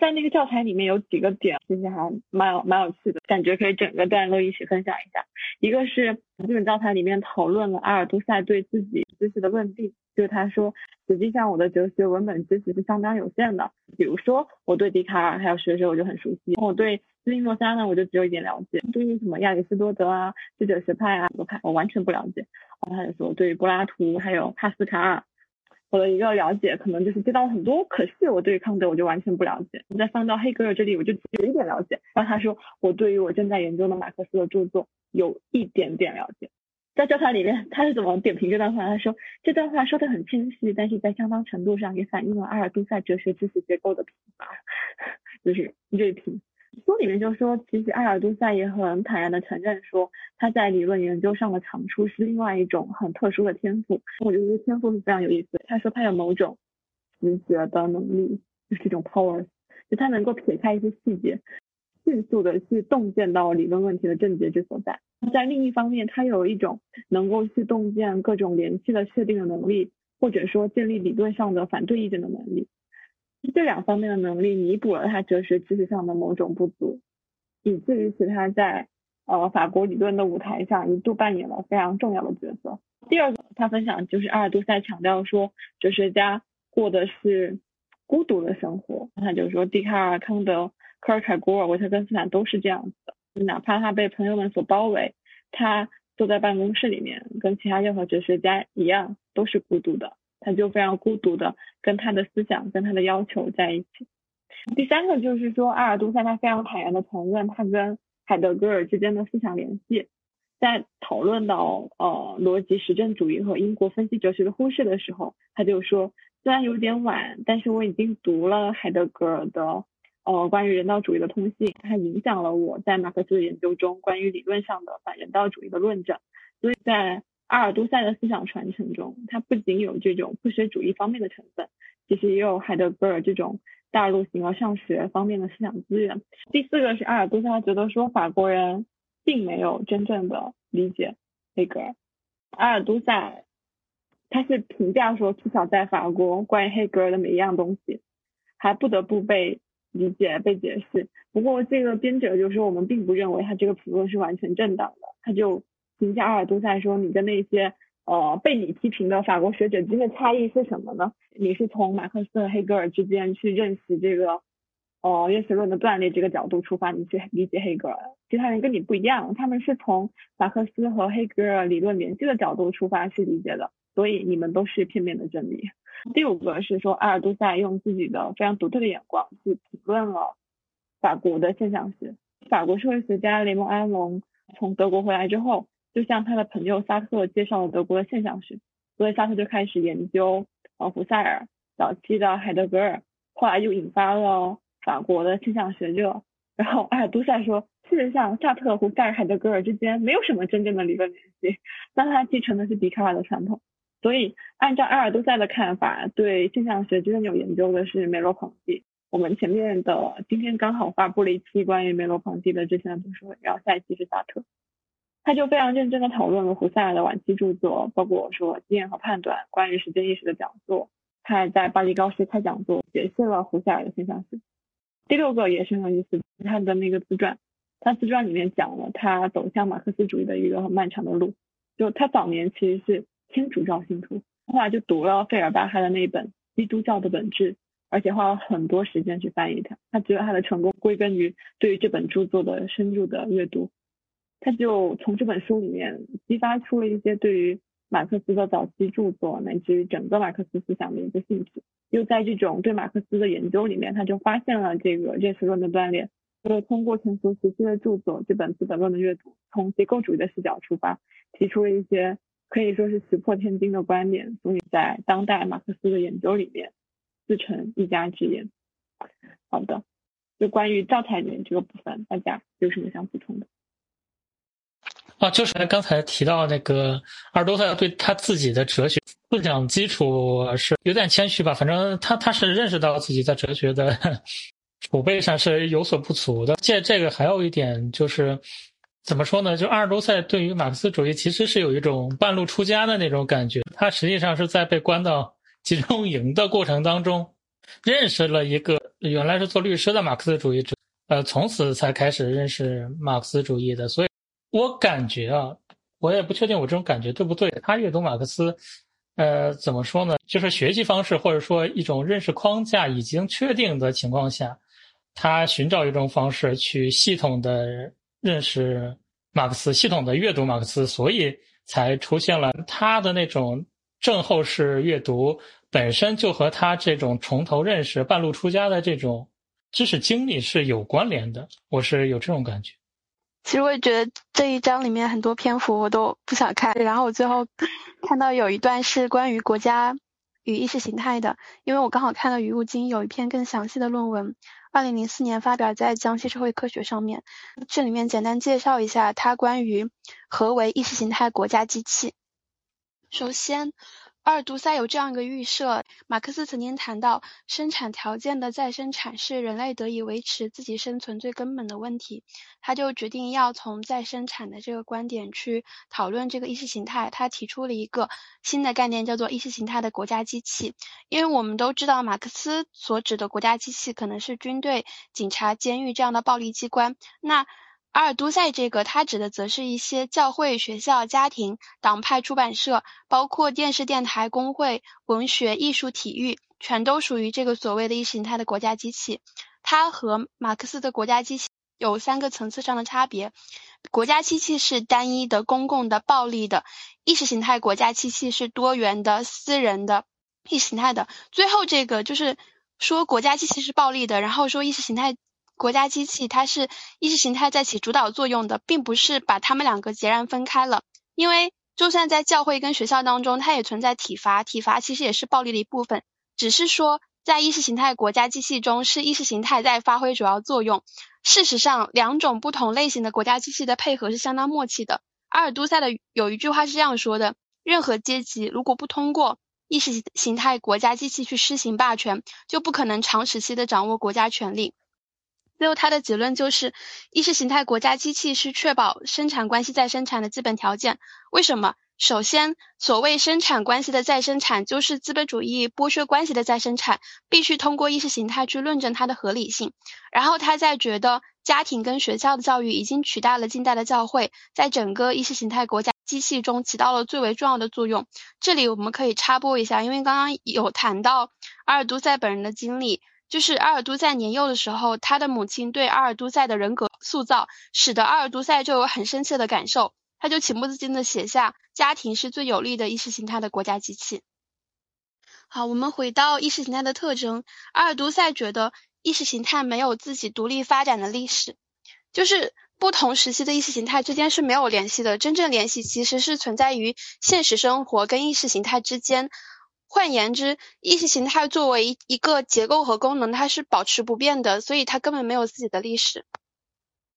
S5: 在那个教材里面有几个点，其实还蛮有蛮有趣的，感觉可以整个段落一起分享一下。一个是这本教材里面讨论了阿尔都塞对自己知识的论定，就是他说，实际上我的哲学文本知识是相当有限的。比如说，我对笛卡尔还有学者我就很熟悉，我对斯宾诺莎呢我就只有一点了解，对于什么亚里士多德啊、智者学派啊、派我完全不了解。然后他就说，对于柏拉图还有帕斯卡尔。我的一个了解可能就是接到很多，可是我对于康德我就完全不了解。再放到黑格尔这里，我就有一点了解。然后他说，我对于我正在研究的马克思的著作有一点点了解。在教材里面，他是怎么点评这段话？他说这段话说的很清晰，但是在相当程度上也反映了阿尔都塞哲学知识结构的贫乏，就是锐评。书里面就说，其实埃尔都塞也很坦然的承认说，他在理论研究上的长处是另外一种很特殊的天赋。我觉得这个天赋是非常有意思。他说他有某种直觉的能力，就是这种 power，就他能够撇开一些细节，迅速的去洞见到理论问题的症结之所在。在另一方面，他有一种能够去洞见各种联系的确定的能力，或者说建立理论上的反对意见的能力。这两方面的能力弥补了他哲学知识上的某种不足，以至于使他在呃法国理论的舞台上一度扮演了非常重要的角色。第二个，他分享就是阿尔都塞强调说，哲学家过的是孤独的生活。他就说，笛卡尔、康德、科尔凯郭尔、维特根斯坦都是这样子的，哪怕他被朋友们所包围，他坐在办公室里面，跟其他任何哲学家一样，都是孤独的。他就非常孤独的跟他的思想、跟他的要求在一起。第三个就是说，阿尔都塞他非常坦然的承认他跟海德格尔之间的思想联系。在讨论到呃逻辑实证主义和英国分析哲学的忽视的时候，他就说，虽然有点晚，但是我已经读了海德格尔的呃关于人道主义的通信，它影响了我在马克思的研究中关于理论上的反人道主义的论证。所以在阿尔都塞的思想传承中，它不仅有这种科学主义方面的成分，其实也有海德格尔这种大陆形而上学方面的思想资源。第四个是阿尔都塞觉得说法国人并没有真正的理解黑格尔。阿尔都塞他是评价说，至少在法国，关于黑格尔的每一样东西还不得不被理解、被解释。不过这个编者就说，我们并不认为他这个评论是完全正当的，他就。评价阿尔都塞说：“你跟那些呃被你批评的法国学者之间的差异是什么呢？你是从马克思和黑格尔之间去认识这个呃认识论的断裂这个角度出发，你去理解黑格尔。其他人跟你不一样，他们是从马克思和黑格尔理论联系的角度出发去理解的，所以你们都是片面的真理。第五个是说阿尔都塞用自己的非常独特的眼光去评论了法国的现象学。法国社会学家雷蒙·安隆从德国回来之后。”就像他的朋友萨特介绍了德国的现象学，所以萨特就开始研究呃胡塞尔、早期的海德格尔，后来又引发了法国的现象学热。然后阿尔都塞说，事实上萨特、胡塞尔、海德格尔之间没有什么真正的理论联系，但他继承的是笛卡尔的传统。所以按照阿尔都塞的看法，对现象学真正有研究的是梅洛庞蒂。我们前面的今天刚好发布了一期关于梅洛庞蒂的之前的读书会，然后下一期是萨特。他就非常认真的讨论了胡塞尔的晚期著作，包括说经验和判断、关于时间意识的讲座。他还在巴黎高师开讲座，解释了胡塞尔的现象学。第六个也是很有意思，他的那个自传，他自传里面讲了他走向马克思主义的一个很漫长的路。就他早年其实是天主教信徒，后来就读了费尔巴哈的那一本《基督教的本质》，而且花了很多时间去翻译它。他觉得他的成功归根于对于这本著作的深入的阅读。他就从这本书里面激发出了一些对于马克思的早期著作乃至于整个马克思思想的一个兴趣，又在这种对马克思的研究里面，他就发现了这个认识论的断裂。就通过成熟时期的著作这本《资本论》的阅读，从结构主义的视角出发，提出了一些可以说是石破天惊的观点，所以在当代马克思的研究里面自成一家之言。好的，就关于教材里面这个部分，大家有什么想补充的？
S2: 啊，就是刚才提到那个阿尔都塞对他自己的哲学思想基础是有点谦虚吧，反正他他是认识到自己在哲学的 储备上是有所不足的。借这个还有一点就是怎么说呢？就阿尔都塞对于马克思主义其实是有一种半路出家的那种感觉，他实际上是在被关到 集中营的过程当中认识了一个原来是做律师的马克思主义者，呃，从此才开始认识马克思主义的。所以，我感觉啊，我也不确定我这种感觉对不对。他阅读马克思，呃，怎么说呢？就是学习方式或者说一种认识框架已经确定的情况下，他寻找一种方式去系统的认识马克思，系统的阅读马克思，所以才出现了他的那种正后式阅读。本身就和他这种从头认识、半路出家的这种知识经历是有关联的，我是有这种感觉。
S3: 其实我也觉得这一章里面很多篇幅我都不想看，然后我最后看到有一段是关于国家与意识形态的，因为我刚好看到余物金有一篇更详细的论文，二零零四年发表在《江西社会科学》上面，这里面简单介绍一下他关于何为意识形态国家机器。首先。阿尔都塞有这样一个预设：马克思曾经谈到，生产条件的再生产是人类得以维持自己生存最根本的问题。他就决定要从再生产的这个观点去讨论这个意识形态。他提出了一个新的概念，叫做意识形态的国家机器。因为我们都知道，马克思所指的国家机器可能是军队、警察、监狱这样的暴力机关。那阿尔都塞这个，它指的则是一些教会、学校、家庭、党派、出版社，包括电视、电台、工会、文学、艺术、体育，全都属于这个所谓的意识形态的国家机器。它和马克思的国家机器有三个层次上的差别：国家机器是单一的、公共的、暴力的；意识形态国家机器是多元的、私人的、意识形态的。最后这个就是说国家机器是暴力的，然后说意识形态。国家机器它是意识形态在起主导作用的，并不是把他们两个截然分开了。因为就算在教会跟学校当中，它也存在体罚，体罚其实也是暴力的一部分。只是说在意识形态国家机器中，是意识形态在发挥主要作用。事实上，两种不同类型的国家机器的配合是相当默契的。阿尔都塞的有一句话是这样说的：任何阶级如果不通过意识形态国家机器去施行霸权，就不可能长时期的掌握国家权力。最后，他的结论就是，意识形态国家机器是确保生产关系再生产的基本条件。为什么？首先，所谓生产关系的再生产，就是资本主义剥削关系的再生产，必须通过意识形态去论证它的合理性。然后，他在觉得家庭跟学校的教育已经取代了近代的教会，在整个意识形态国家机器中起到了最为重要的作用。这里我们可以插播一下，因为刚刚有谈到阿尔都塞本人的经历。就是阿尔都塞年幼的时候，他的母亲对阿尔都塞的人格塑造，使得阿尔都塞就有很深切的感受，他就情不自禁的写下：家庭是最有力的意识形态的国家机器。好，我们回到意识形态的特征，阿尔都塞觉得意识形态没有自己独立发展的历史，就是不同时期的意识形态之间是没有联系的，真正联系其实是存在于现实生活跟意识形态之间。换言之，意识形态作为一一个结构和功能，它是保持不变的，所以它根本没有自己的历史。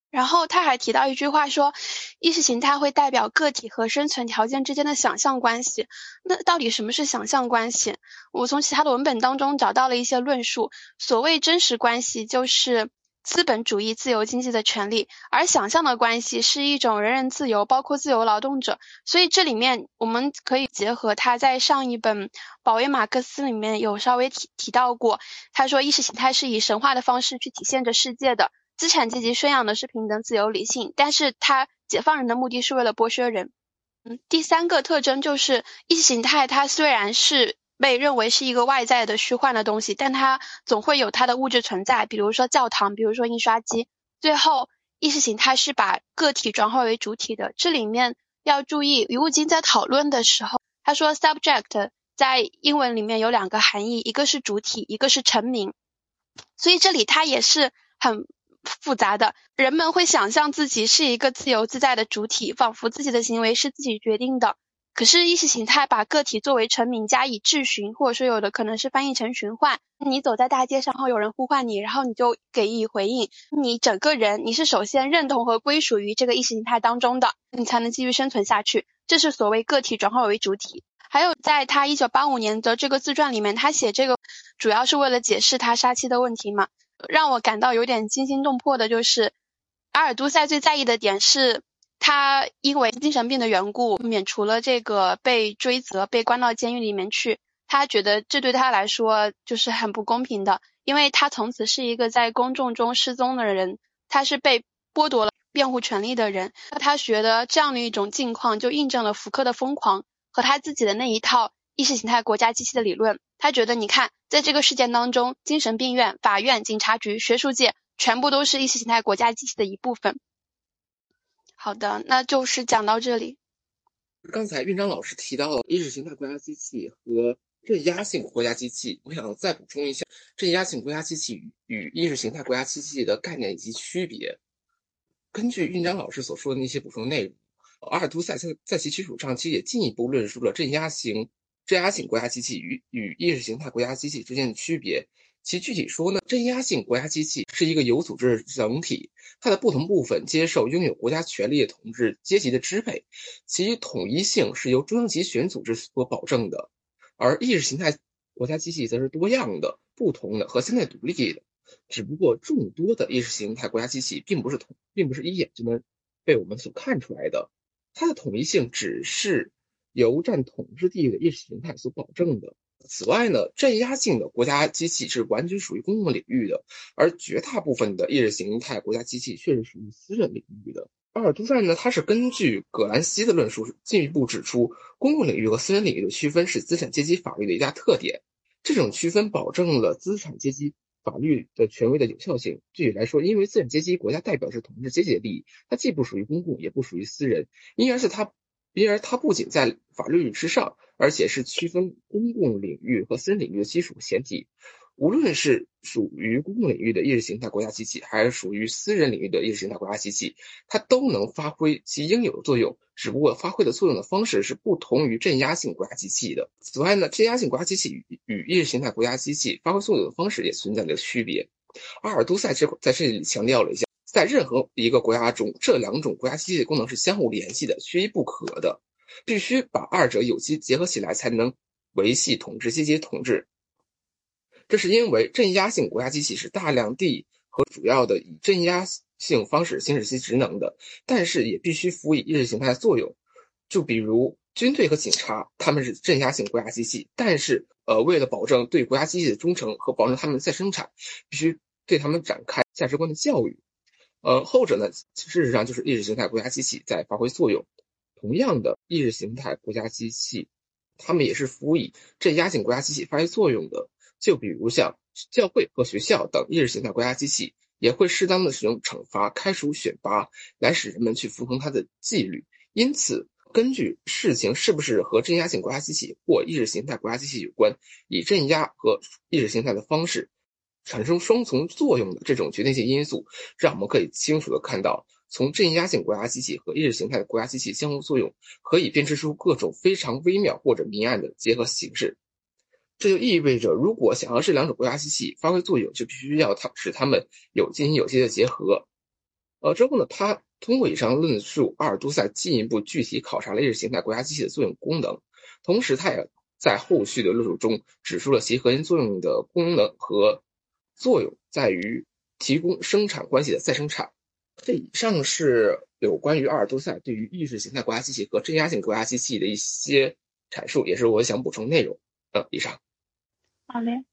S3: 然后他还提到一句话说，意识形态会代表个体和生存条件之间的想象关系。那到底什么是想象关系？我从其他的文本当中找到了一些论述。所谓真实关系，就是。资本主义自由经济的权利，而想象的关系是一种人人自由，包括自由劳动者。所以这里面我们可以结合他在上一本《保卫马克思》里面有稍微提提到过，他说意识形态是以神话的方式去体现着世界的，资产阶级宣扬的是平等、自由、理性，但是他解放人的目的是为了剥削人。嗯，第三个特征就是意识形态，它虽然是。被认为是一个外在的虚幻的东西，但它总会有它的物质存在，比如说教堂，比如说印刷机。最后，意识形态是把个体转化为主体的。这里面要注意，余物金在讨论的时候，他说 subject 在英文里面有两个含义，一个是主体，一个是臣民。所以这里它也是很复杂的。人们会想象自己是一个自由自在的主体，仿佛自己的行为是自己决定的。可是意识形态把个体作为臣民加以质询，或者说有的可能是翻译成循唤。你走在大街上，然后有人呼唤你，然后你就给予回应。你整个人你是首先认同和归属于这个意识形态当中的，你才能继续生存下去。这是所谓个体转化为主体。还有在他一九八五年的这个自传里面，他写这个主要是为了解释他杀妻的问题嘛。让我感到有点惊心动魄的就是，阿尔都塞最在意的点是。他因为精神病的缘故，免除了这个被追责、被关到监狱里面去。他觉得这对他来说就是很不公平的，因为他从此是一个在公众中失踪的人，他是被剥夺了辩护权利的人。他觉得这样的一种境况就印证了福柯的疯狂和他自己的那一套意识形态国家机器的理论。他觉得，你看，在这个事件当中，精神病院、法院、警察局、学术界全部都是意识形态国家机器的一部分。好的，那就是讲到这里。
S6: 刚才运章老师提到了意识形态国家机器和镇压性国家机器，我想再补充一下，镇压性国家机器与意识形态国家机器的概念以及区别。根据运章老师所说的那些补充内容，阿尔都塞在在其基础上，其实也进一步论述了镇压型。镇压性国家机器与与意识形态国家机器之间的区别，其具体说呢，镇压性国家机器是一个有组织整体，它的不同部分接受拥有国家权力的统治阶级的支配，其统一性是由中央集权组织所保证的；而意识形态国家机器则是多样的、不同的和相对独立的。只不过众多的意识形态国家机器并不是统，并不是一眼就能被我们所看出来的，它的统一性只是。由占统治地位的意识形态所保证的。此外呢，镇压性的国家机器是完全属于公共领域的，而绝大部分的意识形态国家机器却是属于私人领域的。阿尔都塞呢，它是根据葛兰西的论述，进一步指出，公共领域和私人领域的区分是资产阶级法律的一大特点。这种区分保证了资产阶级法律的权威的有效性。具体来说，因为资产阶级国家代表是统治阶级的利益，它既不属于公共，也不属于私人，因而是它。因而，它不仅在法律之上，而且是区分公共领域和私人领域的基础前提。无论是属于公共领域的意识形态国家机器，还是属于私人领域的意识形态国家机器，它都能发挥其应有的作用，只不过发挥的作用的方式是不同于镇压性国家机器的。此外呢，镇压性国家机器与与意识形态国家机器发挥作用的方式也存在着区别。阿尔都塞这在这里强调了一下。在任何一个国家中，这两种国家机器的功能是相互联系的，缺一不可的。必须把二者有机结合起来，才能维系统治阶级统治。这是因为镇压性国家机器是大量地和主要的以镇压性方式行使其职能的，但是也必须辅以意识形态的作用。就比如军队和警察，他们是镇压性国家机器，但是呃，为了保证对国家机器的忠诚和保证他们的再生产，必须对他们展开价值观的教育。呃，后者呢，事实上就是意识形态国家机器在发挥作用。同样的，意识形态国家机器，他们也是辅以镇压性国家机器发挥作用的。就比如像教会和学校等意识形态国家机器，也会适当的使用惩罚、开除、选拔，来使人们去服从它的纪律。因此，根据事情是不是和镇压性国家机器或意识形态国家机器有关，以镇压和意识形态的方式。产生双重作用的这种决定性因素，让我们可以清楚的看到，从镇压性国家机器和意识形态的国家机器相互作用，可以编织出各种非常微妙或者明暗的结合形式。这就意味着，如果想要这两种国家机器发挥作用，就必须要它使它们有进行有机的结合。呃，之后呢，他通过以上论述，阿尔都塞进一步具体考察了意识形态国家机器的作用功能，同时他也在后续的论述中指出了其核心作用的功能和。作用在于提供生产关系的再生产。这以上是有关于阿尔都塞对于意识形态国家机器和镇压性国家机器的一些阐述，也是我想补充内容。嗯，以上。
S5: 好嘞。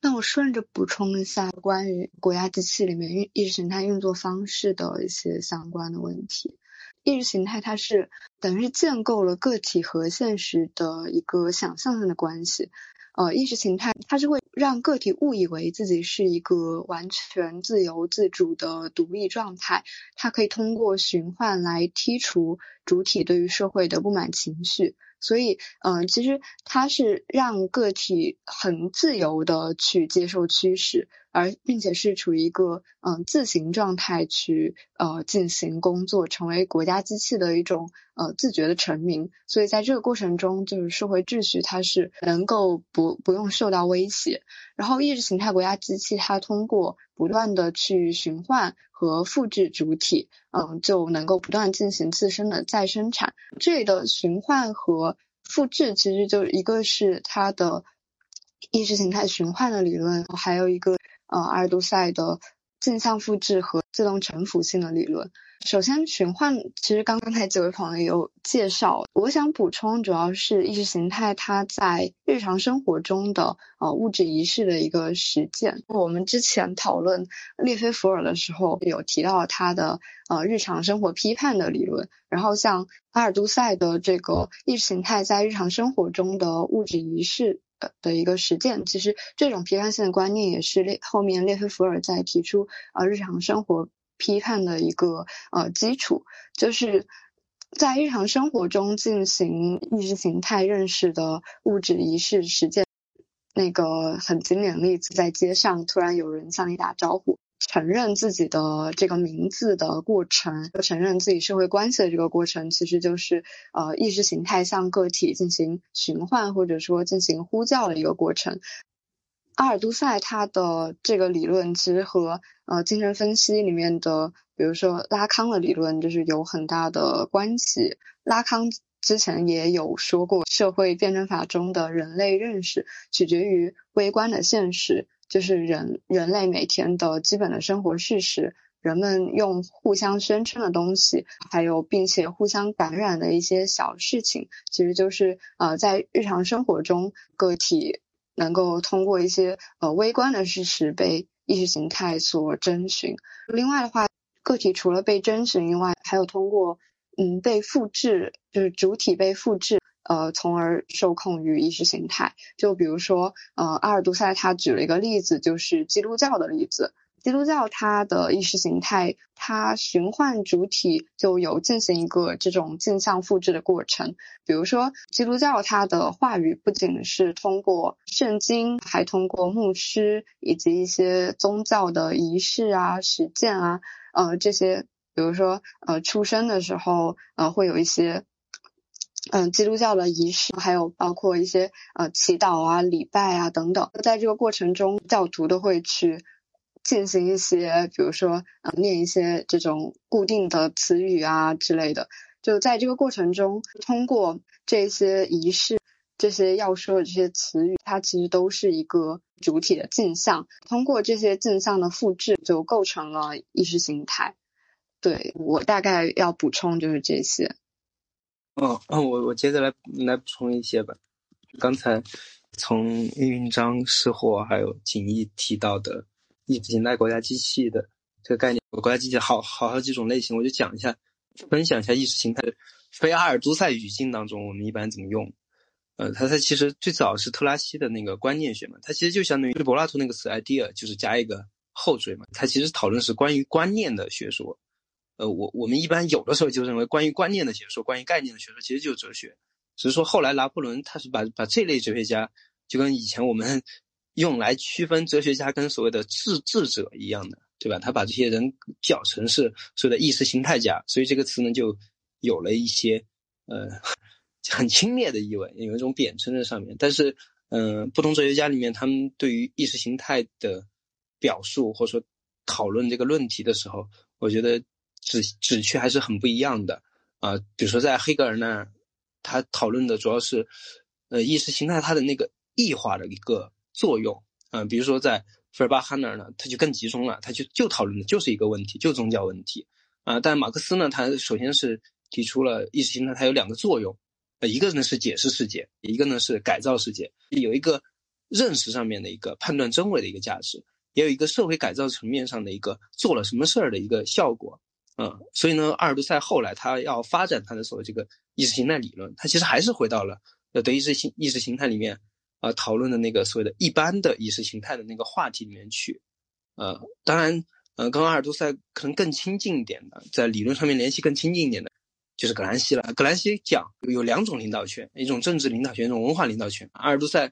S1: 那我顺着补充一下关于国家机器里面运意识形态运作方式的一些相关的问题。意识形态它是等于是建构了个体和现实的一个想象性的关系。呃，意识形态它是会让个体误以为自己是一个完全自由自主的独立状态，它可以通过循环来剔除主体对于社会的不满情绪。所以，嗯，其实它是让个体很自由的去接受趋势，而并且是处于一个嗯自行状态去呃进行工作，成为国家机器的一种呃自觉的成名。所以在这个过程中，就是社会秩序它是能够不不用受到威胁。然后，意识形态国家机器它通过不断的去循环和复制主体，嗯，就能够不断进行自身的再生产。这里的循环和复制其实就是一个是它的意识形态循环的理论，还有一个呃阿尔都塞的镜像复制和自动臣服性的理论。首先，循环其实刚刚才几位朋友有介绍，我想补充主要是意识形态它在日常生活中的呃物质仪式的一个实践。我们之前讨论列菲弗尔的时候有提到他的呃日常生活批判的理论，然后像阿尔都塞的这个意识形态在日常生活中的物质仪式。呃的一个实践，其实这种批判性的观念也是列后面列夫弗尔在提出呃日常生活批判的一个呃基础，就是在日常生活中进行意识形态认识的物质仪式实践。那个很经典的例子，在街上突然有人向你打招呼。承认自己的这个名字的过程，承认自己社会关系的这个过程，其实就是呃意识形态向个体进行寻唤或者说进行呼叫的一个过程。阿尔都塞他的这个理论其实和呃精神分析里面的，比如说拉康的理论，就是有很大的关系。拉康之前也有说过，社会辩证法中的人类认识取决于微观的现实。就是人人类每天的基本的生活事实，人们用互相宣称的东西，还有并且互相感染的一些小事情，其实就是呃在日常生活中个体能够通过一些呃微观的事实被意识形态所征询。另外的话，个体除了被征询以外，还有通过嗯被复制，就是主体被复制。呃，从而受控于意识形态。就比如说，呃，阿尔都塞他举了一个例子，就是基督教的例子。基督教它的意识形态，它循环主体就有进行一个这种镜像复制的过程。比如说，基督教它的话语不仅是通过圣经，还通过牧师以及一些宗教的仪式啊、实践啊，呃，这些，比如说，呃，出生的时候，呃，会有一些。嗯，基督教的仪式，还有包括一些呃祈祷啊、礼拜啊等等，在这个过程中，教徒都会去进行一些，比如说呃念一些这种固定的词语啊之类的。就在这个过程中，通过这些仪式、这些要说的这些词语，它其实都是一个主体的镜像。通过这些镜像的复制，就构成了意识形态。对我大概要补充就是这些。
S8: 哦，哦，我我接着来来补充一些吧。刚才从运章、失货还有锦义提到的意识形态国家机器的这个概念，国家机器好好好几种类型，我就讲一下，分享一下意识形态非阿尔都塞语境当中我们一般怎么用。呃，它它其实最早是特拉西的那个观念学嘛，它其实就相当于柏拉图那个词 idea，就是加一个后缀嘛，它其实讨论是关于观念的学说。呃，我我们一般有的时候就认为，关于观念的学说，关于概念的学说，其实就是哲学。只是说后来拿破仑他是把把这类哲学家，就跟以前我们 用来区分哲学家跟所谓的智智者一样的，对吧？他把这些人叫成是所谓的意识形态家，所以这个词呢就有了一些呃 很轻蔑的意味，有一种贬称在上面。但是，嗯，不同哲学家里面，他们对于意识形态的表述或者说讨论这个论题的时候，我觉得。旨旨趣还是很不一样的啊，比如说在黑格尔那儿，他讨论的主要是，呃，意识形态它的那个异化的一个作用啊，比如说在费尔巴哈那儿呢，他就更集中了，他就就讨论的就是一个问题，就宗教问题啊。但马克思呢，他首先是提出了意识形态它有两个作用，呃，一个呢是解释世界，一个呢是改造世界，有一个认识上面的一个判断真伪的一个价值，也有一个社会改造层面上的一个做了什么事儿的一个效果。嗯，所以呢，阿尔都塞后来他要发展他的所谓这个意识形态理论，他其实还是回到了呃德意志形意识形态里面啊讨论的那个所谓的一般的意识形态的那个话题里面去。呃，当然，呃，跟阿尔都塞可能更亲近一点的，在理论上面联系更亲近一点的，就是格兰西了。格兰西讲有两种领导权，一种政治领导权，一种文化领导权。阿尔都塞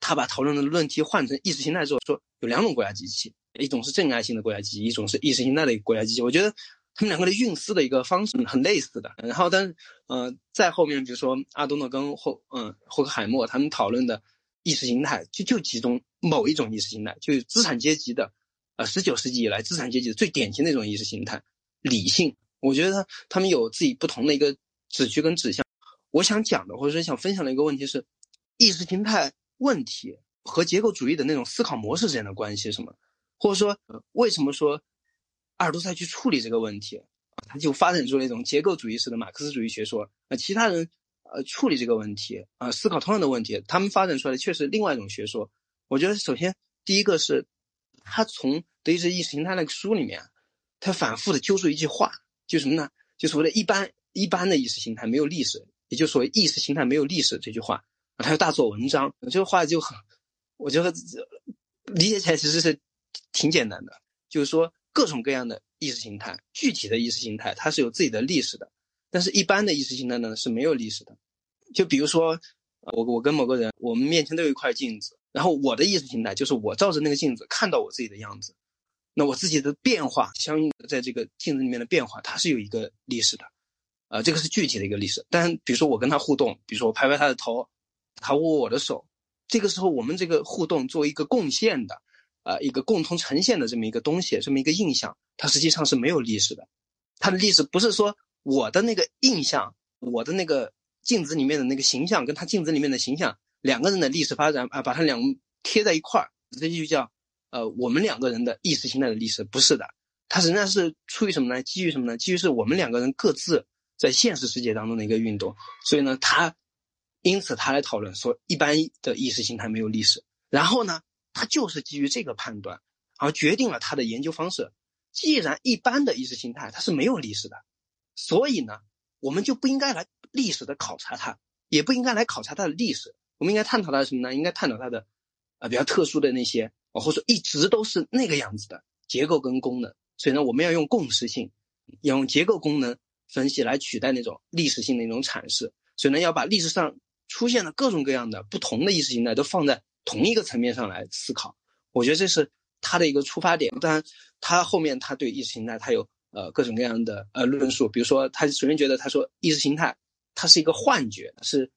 S8: 他把讨论的论题换成意识形态之后，说有两种国家机器，一种是正爱性的国家机器，一种是意识形态的国家机器。我觉得。他们两个的运思的一个方式很类似的，然后，但呃，在后面，比如说阿多诺跟霍嗯霍克海默他们讨论的意识形态，就就集中某一种意识形态，就是资产阶级的，呃，十九世纪以来资产阶级的最典型的一种意识形态，理性。我觉得他他们有自己不同的一个指区跟指向。我想讲的或者说想分享的一个问题是，意识形态问题和结构主义的那种思考模式之间的关系是什么？或者说为什么说阿尔都塞去处理这个问题，他就发展出了一种结构主义式的马克思主义学说。那其他人呃处理这个问题啊，思考同样的问题，他们发展出来的却是另外一种学说。我觉得首先第一个是，他从德意志意识形态那个书里面，他反复的揪出一句话，就什么呢？就所谓的一般一般的意识形态没有历史，也就所谓意识形态没有历史这句话，他又大做文章。这个话就很，我觉得理解起来其实是挺简单的，就是说各种各样的意识形态，具体的意识形态它是有自己的历史的，但是一般的意识形态呢是没有历史的。就比如说，我我跟某个人，我们面前都有一块镜子，然后我的意识形态就是我照着那个镜子看到我自己的样子。那我自己的变化，相应的在这个镜子里面的变化，它是有一个历史的，啊，这个是具体的一个历史。但比如说我跟他互动，比如说我拍拍他的头，他握我的手，这个时候我们这个互动作为一个贡献的，呃，一个共同呈现的这么一个东西，这么一个印象，它实际上是没有历史的。它的历史不是说我的那个印象，我的那个镜子里面的那个形象跟他镜子里面的形象两个人的历史发展啊，把它两贴在一块儿，这就叫。呃，我们两个人的意识形态的历史不是的，它仍然是出于什么呢？基于什么呢？基于是我们两个人各自在现实世界当中的一个运动。所以呢，他因此他来讨论说，一般的意识形态没有历史。然后呢，他就是基于这个判断而决定了他的研究方式。既然一般的意识形态它是没有历史的，所以呢，我们就不应该来历史的考察它，也不应该来考察它的历史。我们应该探讨它的什么呢？应该探讨它的啊比较特殊的那些。或者说一直都是那个样子的结构跟功能，所以呢，我们要用共识性，要用结构功能分析来取代那种历史性的一种阐释。所以呢，要把历史上出现的各种各样的不同的意识形态都放在同一个层面上来思考。我觉得这是他的一个出发点。当然，他后面他对意识形态他有呃各种各样的呃论述，比如说他首先觉得他说意识形态它是一个幻觉，是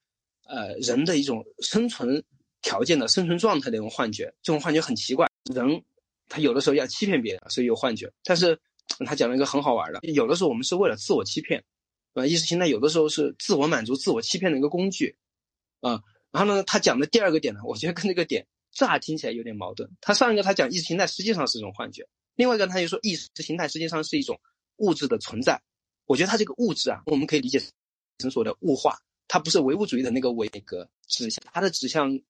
S8: 呃人的一种生存。条件的生存状态的一种幻觉，这种幻觉很奇怪。人他有的时候要欺骗别人，所以有幻觉。但是他讲了一个很好玩的，有的时候我们是为了自我欺骗，呃，意识形态有的时候是自我满足、自我欺骗的一个工具，啊。然后呢，他讲的第二个点呢，我觉得跟这个点乍听起来有点矛盾。他上一个他讲意识形态实际上是一种幻觉，另外一个他就说意识形态实际上是一种物质的存在。我觉得他这个物质啊，我们可以理解成所谓的物化，它不是唯物主义的那个伟格指向，它的指向。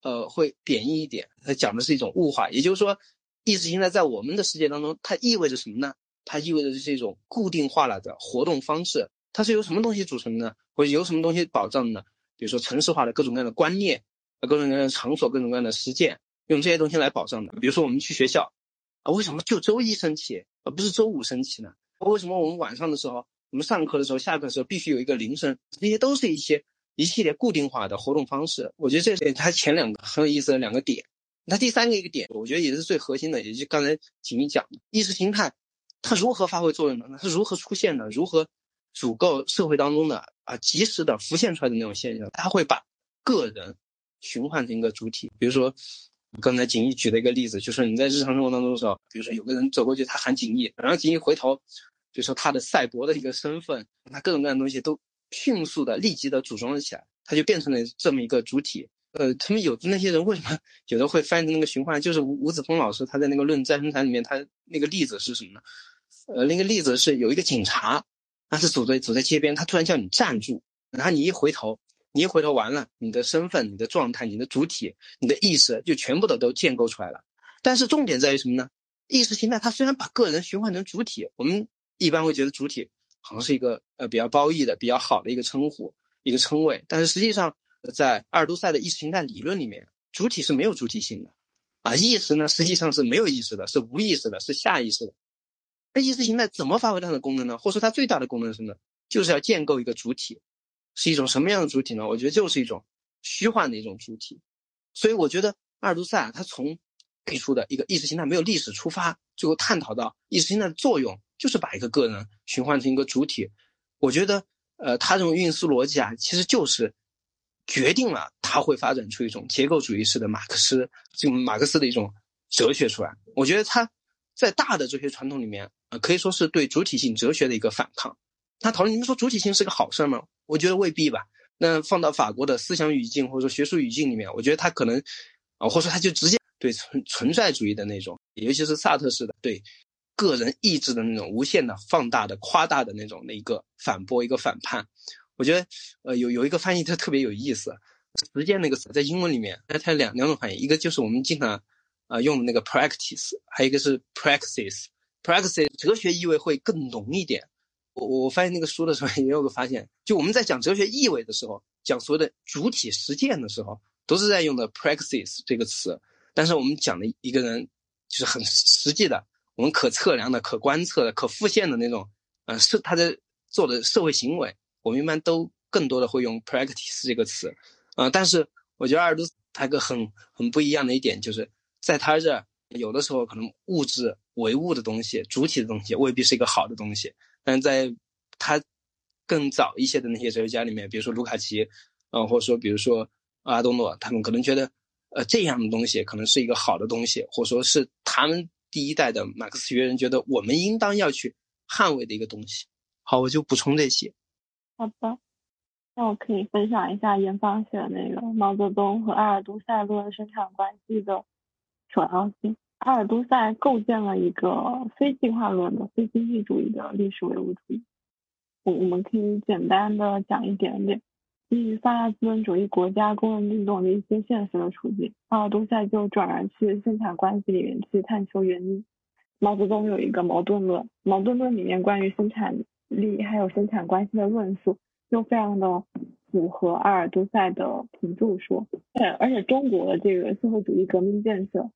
S8: 呃，会贬义一点，它讲的是一种物化，也就是说，意识形态在我们的世界当中，它意味着什么呢？它意味着是一种固定化了的活动方式，它是由什么东西组成的呢？或者由什么东西保障的呢？比如说城市化的各种各样的观念，啊各种各样的场所，各种各样的实践，用这些东西来保障的。比如说我们去学校，啊，为什么就周一升旗，而不是周五升旗呢？为什么我们晚上的时候，我们上课的时候，下课的时候必须有一个铃声？这些都是一些。一系列固定化的活动方式，我觉得这是它前两个很有意思的两个点。那第三个一个点，我觉得也是最核心的，也就刚才锦一讲的意识形态，它如何发挥作用呢？它是如何出现的？如何足够社会当中的啊及时的浮现出来的那种现象？它会把个人循环成一个主体。比如说刚才景逸举的一个例子，就是你在日常生活当中的时候，比如说有个人走过去，他喊景逸，然后景逸回头，就说他的赛博的一个身份，他各种各样的东西都。迅速的、立即的组装了起来，他就变成了这么一个主体。呃，他们有的那些人为什么有的会翻成那个循环？就是吴吴子峰老师他在那个《论再生产》里面，他那个例子是什么呢？呃，那个例子是有一个警察，那是走在走在街边，他突然叫你站住，然后你一回头，你一回头完了，你的身份、你的状态、你的主体、你的意识就全部的都建构出来了。但是重点在于什么呢？意识形态它虽然把个人循环成主体，我们一般会觉得主体。好像是一个呃比较褒义的、比较好的一个称呼、一个称谓，但是实际上，在阿尔都塞的意识形态理论里面，主体是没有主体性的，啊，意识呢实际上是没有意识的，是无意识的，是下意识的。那意识形态怎么发挥它的功能呢？或者说它最大的功能是什么？就是要建构一个主体，是一种什么样的主体呢？我觉得就是一种虚幻的一种主体。所以我觉得阿尔都塞他从给出的一个意识形态没有历史出发，最后探讨到意识形态的作用。就是把一个个人循环成一个主体，我觉得，呃，他这种运输逻辑啊，其实就是决定了他会发展出一种结构主义式的马克思，就马克思的一种哲学出来。我觉得他在大的哲学传统里面，呃，可以说是对主体性哲学的一个反抗。他讨论，你们说主体性是个好事吗？我觉得未必吧。那放到法国的思想语境或者说学术语境里面，我觉得他可能，啊，或者说他就直接对存存在主义的那种，尤其是萨特式的对个人意志的那种无限的放大的夸大的那种的一个反驳一个反叛。我觉得呃有有一个翻译它特别有意思，实践那个词在英文里面它它两两种翻译，一个就是我们经常啊用的那个 practice，还有一个是 praxis。Praxis 哲学意味会更浓一点。我我发现那个书的时候 也有个发现，就我们在讲哲学意味的时候，讲所谓的主体实践的时候，都是在用的 praxis 这个词。但是我们讲的一个人，就是很实际的，我们可测量的、可观测的、可复现的那种，呃，是他在做的社会行为，我们一般都更多的会用 practice 这个词。呃，但是我觉得阿尔都斯他一个很很不一样的一点，就是在他这有的时候可能物质唯物的东西、主体的东西未必是一个好的东西。但在他更早一些的那些哲学家里面，比如说卢卡奇，啊，或者说比如说阿东诺，他们可能觉得，呃，这样的东西可能是一个好的东西，或者说是他们第一代的马克思学人觉得我们应当要去捍卫的一个东西。好，我就补充这些。
S5: 好的，那我可以分享一下严方写的那个毛泽东和阿尔都塞论生产关系的首要性。阿尔都塞构建了一个非计划论的非经济主义的历史唯物主义。我我们可以简单的讲一点点，基于发达资本主义国家工人运动的一些现实的处境，阿尔都塞就转而去生产关系里面去探求原因。毛泽东有一个矛盾论，矛盾论里面关于生产力还有生产关系的论述，又非常的符合阿尔都塞的评注说。对，而且中国的这个社会主义革命建设。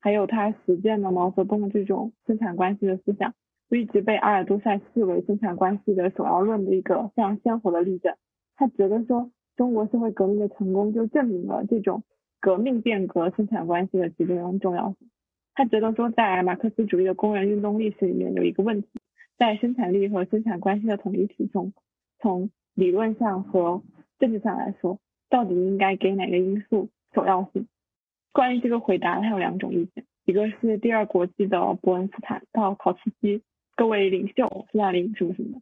S5: 还有他实践的毛泽东的这种生产关系的思想，就一直被阿尔都塞视为生产关系的首要论的一个非常鲜活的例证。他觉得说，中国社会革命的成功就证明了这种革命变革生产关系的极端重要性。他觉得说，在马克思主义的工人运动历史里面有一个问题，在生产力和生产关系的统一体中，从理论上和政治上来说，到底应该给哪个因素首要性？关于这个回答，他有两种意见，一个是第二国际的伯恩斯坦到考茨基各位领袖斯大林什么什么的，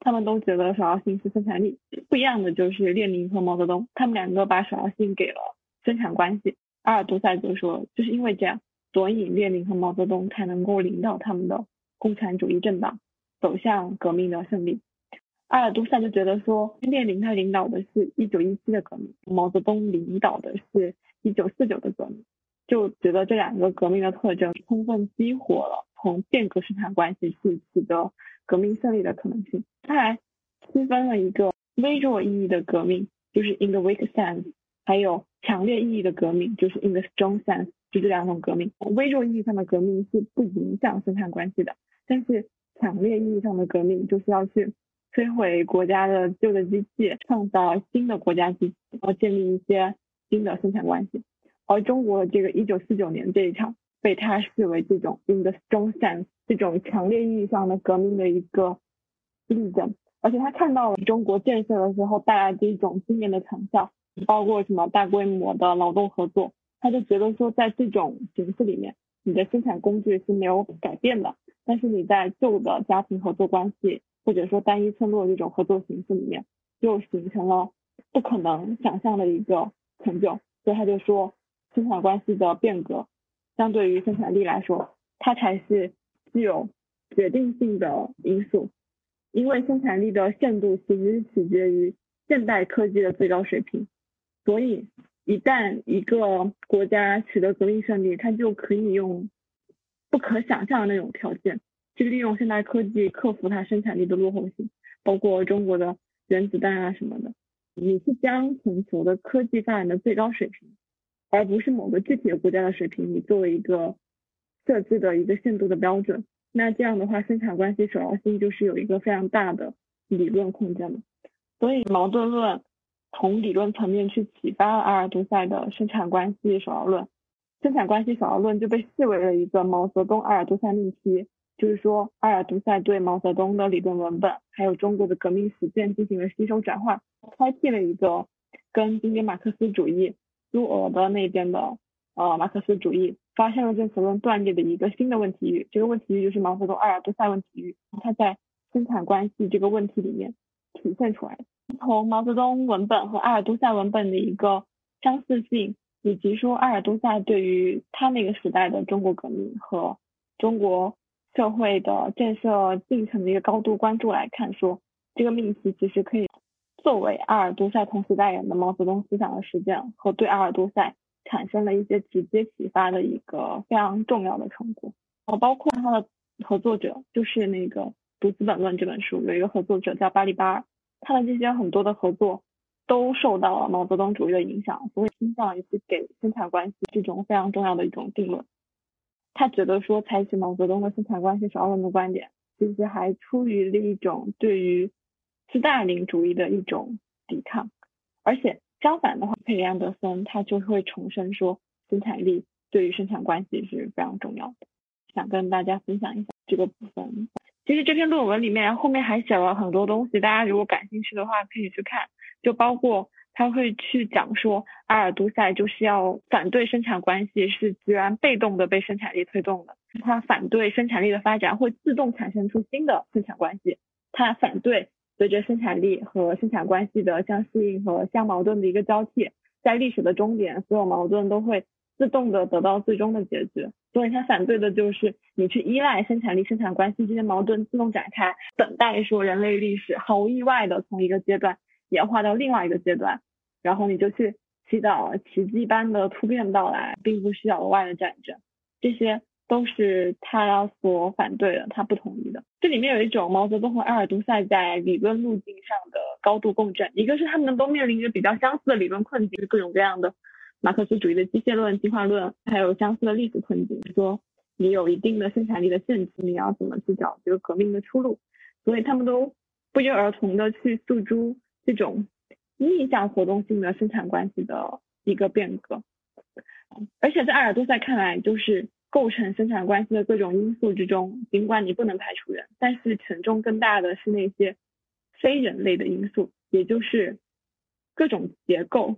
S5: 他们都觉得首要性是生产力。不一样的就是列宁和毛泽东，他们两个把首要性给了生产关系。阿尔都塞就说，就是因为这样，所以列宁和毛泽东才能够领导他们的共产主义政党走向革命的胜利。阿尔都塞就觉得说，列宁他领导的是一九一七的革命，毛泽东领导的是。一九四九的革命，就觉得这两个革命的特征充分激活了从变革生产关系去取得革命胜利的可能性。他还区分了一个微弱意义的革命，就是 in the weak sense，还有强烈意义的革命，就是 in the strong sense，就这两种革命。微弱意义上的革命是不影响生产关系的，但是强烈意义上的革命就是要去摧毁国家的旧的机器，创造新的国家机器，然后建立一些。新的生产关系，而中国这个一九四九年这一场被他视为这种 in the strong sense 这种强烈意义上的革命的一个例证，而且他看到了中国建设的时候带来的一种惊人的成效，包括什么大规模的劳动合作，他就觉得说在这种形式里面，你的生产工具是没有改变的，但是你在旧的家庭合作关系或者说单一村落这种合作形式里面，就形成了不可能想象的一个。成就，所以他就说，生产关系的变革，相对于生产力来说，它才是具有决定性的因素。因为生产力的限度其实取决于现代科技的最高水平。所以，一旦一个国家取得革命胜利，它就可以用不可想象的那种条件，去利用现代科技克服它生产力的落后性，包括中国的原子弹啊什么的。你是将全球的科技发展的最高水平，而不是某个具体的国家的水平，你作为一个设置的一个限度的标准。那这样的话，生产关系首要性就是有一个非常大的理论空间的。所以矛盾论从理论层面去启发了阿尔都塞的生产关系首要论，生产关系首要论就被视为了一个毛泽东阿尔都塞命题。就是说，阿尔都塞对毛泽东的理论文本，还有中国的革命实践进行了吸收转化，开辟了一个跟今天马克思主义苏俄的那边的呃马克思主义发现了证词论断裂的一个新的问题域。这个问题域就是毛泽东阿尔都塞问题域，它在生产关系这个问题里面体现出来。从毛泽东文本和阿尔都塞文本的一个相似性，以及说阿尔都塞对于他那个时代的中国革命和中国社会的建设进程的一个高度关注来看，说这个命题其实可以作为阿尔都塞同时代人的毛泽东思想的实践和对阿尔都塞产生了一些直接启发的一个非常重要的成果。然后包括他的合作者，就是那个《读资本论》这本书有一个合作者叫巴利巴尔，他的这些很多的合作。都受到了毛泽东主义的影响，所以倾向于去给生产关系这种非常重要的一种定论。他觉得说采取毛泽东的生产关系少论的观点，其实还出于了一种对于斯大林主义的一种抵抗。而且相反的话，佩里安德森他就会重申说生产力对于生产关系是非常重要的。想跟大家分享一下这个部分。其实这篇论文里面后面还写了很多东西，大家如果感兴趣的话可以去看。就包括他会去讲说，阿尔都塞就是要反对生产关系是自然被动的被生产力推动的，他反对生产力的发展会自动产生出新的生产关系，他反对随着生产力和生产关系的相适应和相矛盾的一个交替，在历史的终点，所有矛盾都会自动的得到最终的解决，所以他反对的就是你去依赖生产力、生产关系这些矛盾自动展开，等待说人类历史毫无意外的从一个阶段。演化到另外一个阶段，然后你就去祈祷奇迹般的突变到来，并不需要额外的战争，这些都是他所反对的，他不同意的。这里面有一种毛泽东和阿尔都塞在理论路径上的高度共振，一个是他们都面临着比较相似的理论困境，各种各样的马克思主义的机械论、进化论，还有相似的历史困境，说你有一定的生产力的限制，你要怎么去找这个革命的出路？所以他们都不约而同的去诉诸。这种逆向活动性的生产关系的一个变革，而且在阿尔都塞看来，就是构成生产关系的各种因素之中，尽管你不能排除人，但是权重更大的是那些非人类的因素，也就是各种结构，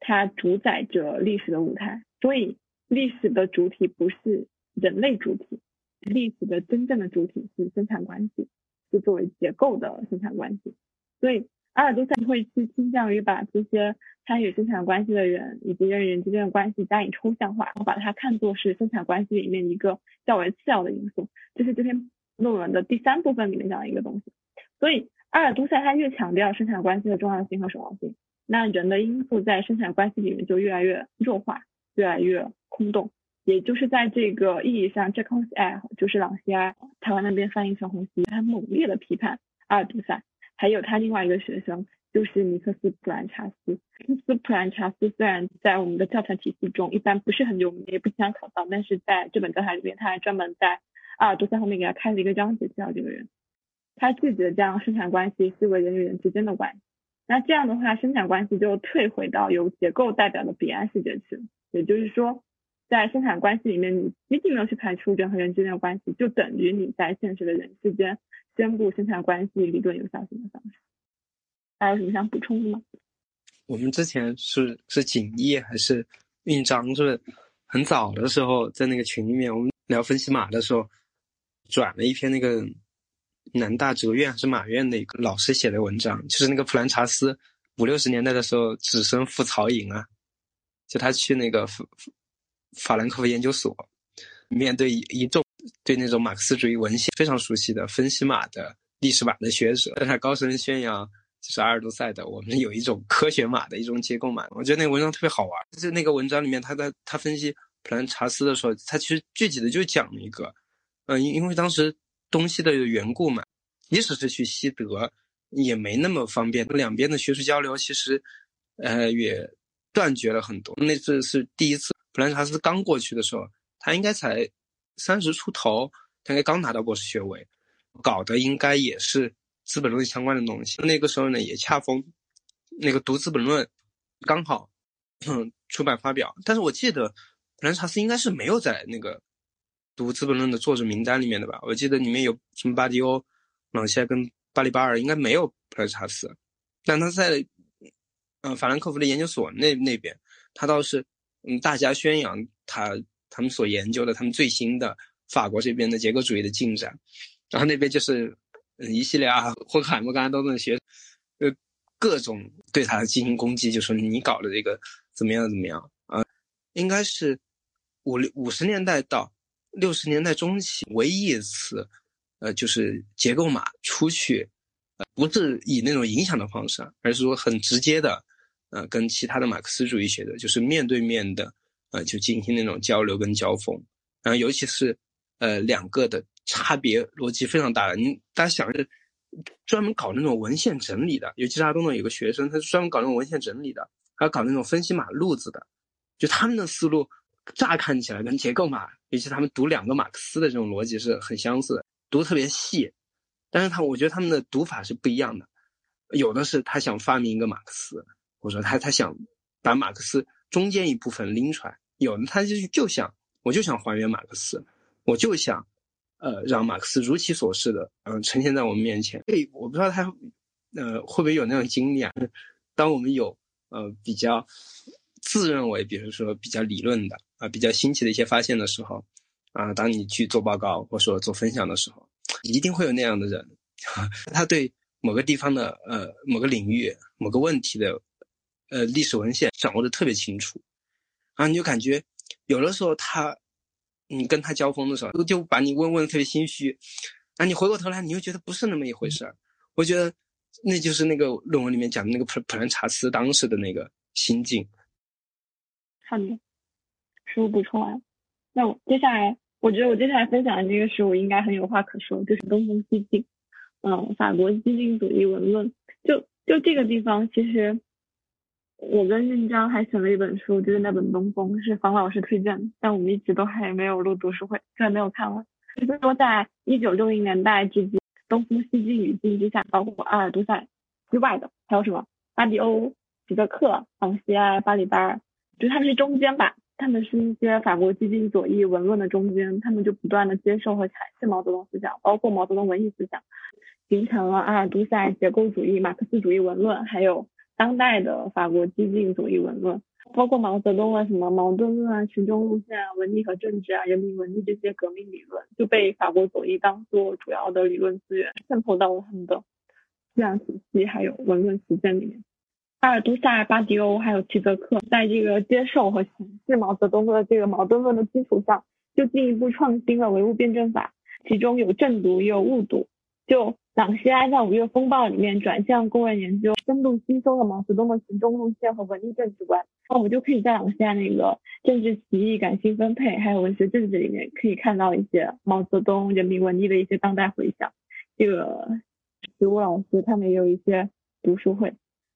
S5: 它主宰着历史的舞台。所以历史的主体不是人类主体，历史的真正的主体是生产关系，是作为结构的生产关系。所以。阿尔都塞会去倾向于把这些参与生产关系的人以及人与人之间的关系加以抽象化，然后把它看作是生产关系里面一个较为次要的因素。这是这篇论文的第三部分里面讲的一个东西。所以阿尔都塞他越强调生产关系的重要性和守望性，那人的因素在生产关系里面就越来越弱化，越来越空洞。也就是在这个意义上 j a c k s a 就是朗西埃，台湾那边翻译成红旗，他猛烈的批判阿尔都塞。还有他另外一个学生，就是尼克斯普兰查斯。尼克斯普兰查斯虽然在我们的教材体系中一般不是很有名，也不经常考到，但是在这本教材里面，他还专门在阿尔都塞后面给他开了一个章节介绍这个人。他拒绝将生产关系视为人与人之间的关系。那这样的话，生产关系就退回到由结构代表的彼岸世界去了。也就是说，在生产关系里面，你你并没有去排除人和人之间的关系，就等于你在现实的人世间。宣布生产关系理论有效性的方式，还有什么想补充的吗？
S8: 我们之前是是锦衣还是印章？就是很早的时候在那个群里面，我们聊分析码的时候，转了一篇那个南大哲院还是马院的一个老师写的文章，就是那个普兰查斯五六十年代的时候只身赴曹营啊，就他去那个法法兰克福研究所，面对一众。对那种马克思主义文献非常熟悉的分析马的历史码的学者，但他高声宣扬就是阿尔都塞的，我们有一种科学马的一种结构嘛。我觉得那个文章特别好玩。就是那个文章里面，他在他分析普兰查斯的时候，他其实具体的就讲了一个，嗯，因为当时东西的缘故嘛，即使是去西德也没那么方便，两边的学术交流其实呃也断绝了很多。那次是第一次，普兰查斯刚过去的时候，他应该才。三十出头，大概刚拿到博士学位，搞的应该也是《资本论》相关的东西。那个时候呢，也恰逢那个读《资本论》刚好嗯出版发表。但是我记得普兰查斯应该是没有在那个读《资本论》的作者名单里面的吧？我记得里面有什么巴迪欧、朗西埃跟巴里巴尔，应该没有普兰查斯。但他在嗯法兰克福的研究所那那边，他倒是嗯大家宣扬他。他们所研究的，他们最新的法国这边的结构主义的进展，然后那边就是一系列啊，霍克海默刚才都在学，呃，各种对他进行攻击，就说你搞的这个怎么样怎么样。啊，应该是五六五十年代到六十年代中期唯一一次，呃，就是结构码出去，呃，不是以那种影响的方式，而是说很直接的，呃，跟其他的马克思主义学者就是面对面的，呃，就进行那种交流跟交锋，然后尤其是呃两个的差别逻辑非常大的，你大家想是专门搞那种文献整理的，尤其是阿东的有个学生，他是专门搞那种文献整理的，还有搞那种分析马路子的。就他们的思路，乍看起来跟结构码，尤其他们读两个马克思的这种逻辑是很相似的，读特别细。但是他我觉得他们的读法是不一样的，有的是他想发明一个马克思，或者说他他想把马克思中间一部分拎出来；有的他就就想我就想还原马克思，我就想呃让马克思如其所示的嗯呈现在我们面前。诶，我不知道他呃会不会有那种经历啊？当我们有呃比较。自认为，比如说比较理论的啊，比较新奇的一些发现的时候，啊，当你去做报告或者说做分享的时候，一定会有那样的人，他对某个地方的呃某个领域某个问题的呃历史文献掌握的特别清楚，然后你就感觉有的时候他你跟他交锋的时候，就把你问问的特别心虚，啊，你回过头来你又觉得不是那么一回事儿，我觉得那就是那个论文里面讲的那个普普兰查斯当时的那个心境。
S5: 好的，食物补充完，那我接下来，我觉得我接下来分享的这个食物应该很有话可说，就是东风西进，嗯，法国激进主义文论，就就这个地方，其实我跟任章还选了一本书，就是那本《东风》，是方老师推荐的，但我们一直都还没有录读书会，虽然没有看完。就是说，在一九六零年代之际，东风西进语境之下，包括阿尔都塞之外的，还有什么巴迪欧、彼得克、朗西埃、巴里巴尔。就他们是中间吧，他们是一些法国激进左翼文论的中间，他们就不断的接受和阐释毛泽东思想，包括毛泽东文艺思想，形成了阿尔都塞结构主义、马克思主义文论，还有当代的法国激进左翼文论，包括毛泽东啊什么矛盾论啊、群众路线啊、文艺和政治啊、人民文艺这些革命理论，就被法国左翼当做主要的理论资源渗透到了他们的思想体系还有文论实践里面。阿尔都塞、巴迪欧还有齐泽克，在这个接受和诠释毛泽东的这个矛盾论的基础上，就进一步创新了唯物辩证法，其中有正读也有误读。就朗西埃在《五月风暴》里面转向工人研究，深度吸收了毛泽东的群众路线和文艺政治观。那我们就可以在朗西埃那个政治起义、感性分配还有文学政治里面，可以看到一些毛泽东、人民文艺的一些当代回响。这个植物老师他们也有一些读书会。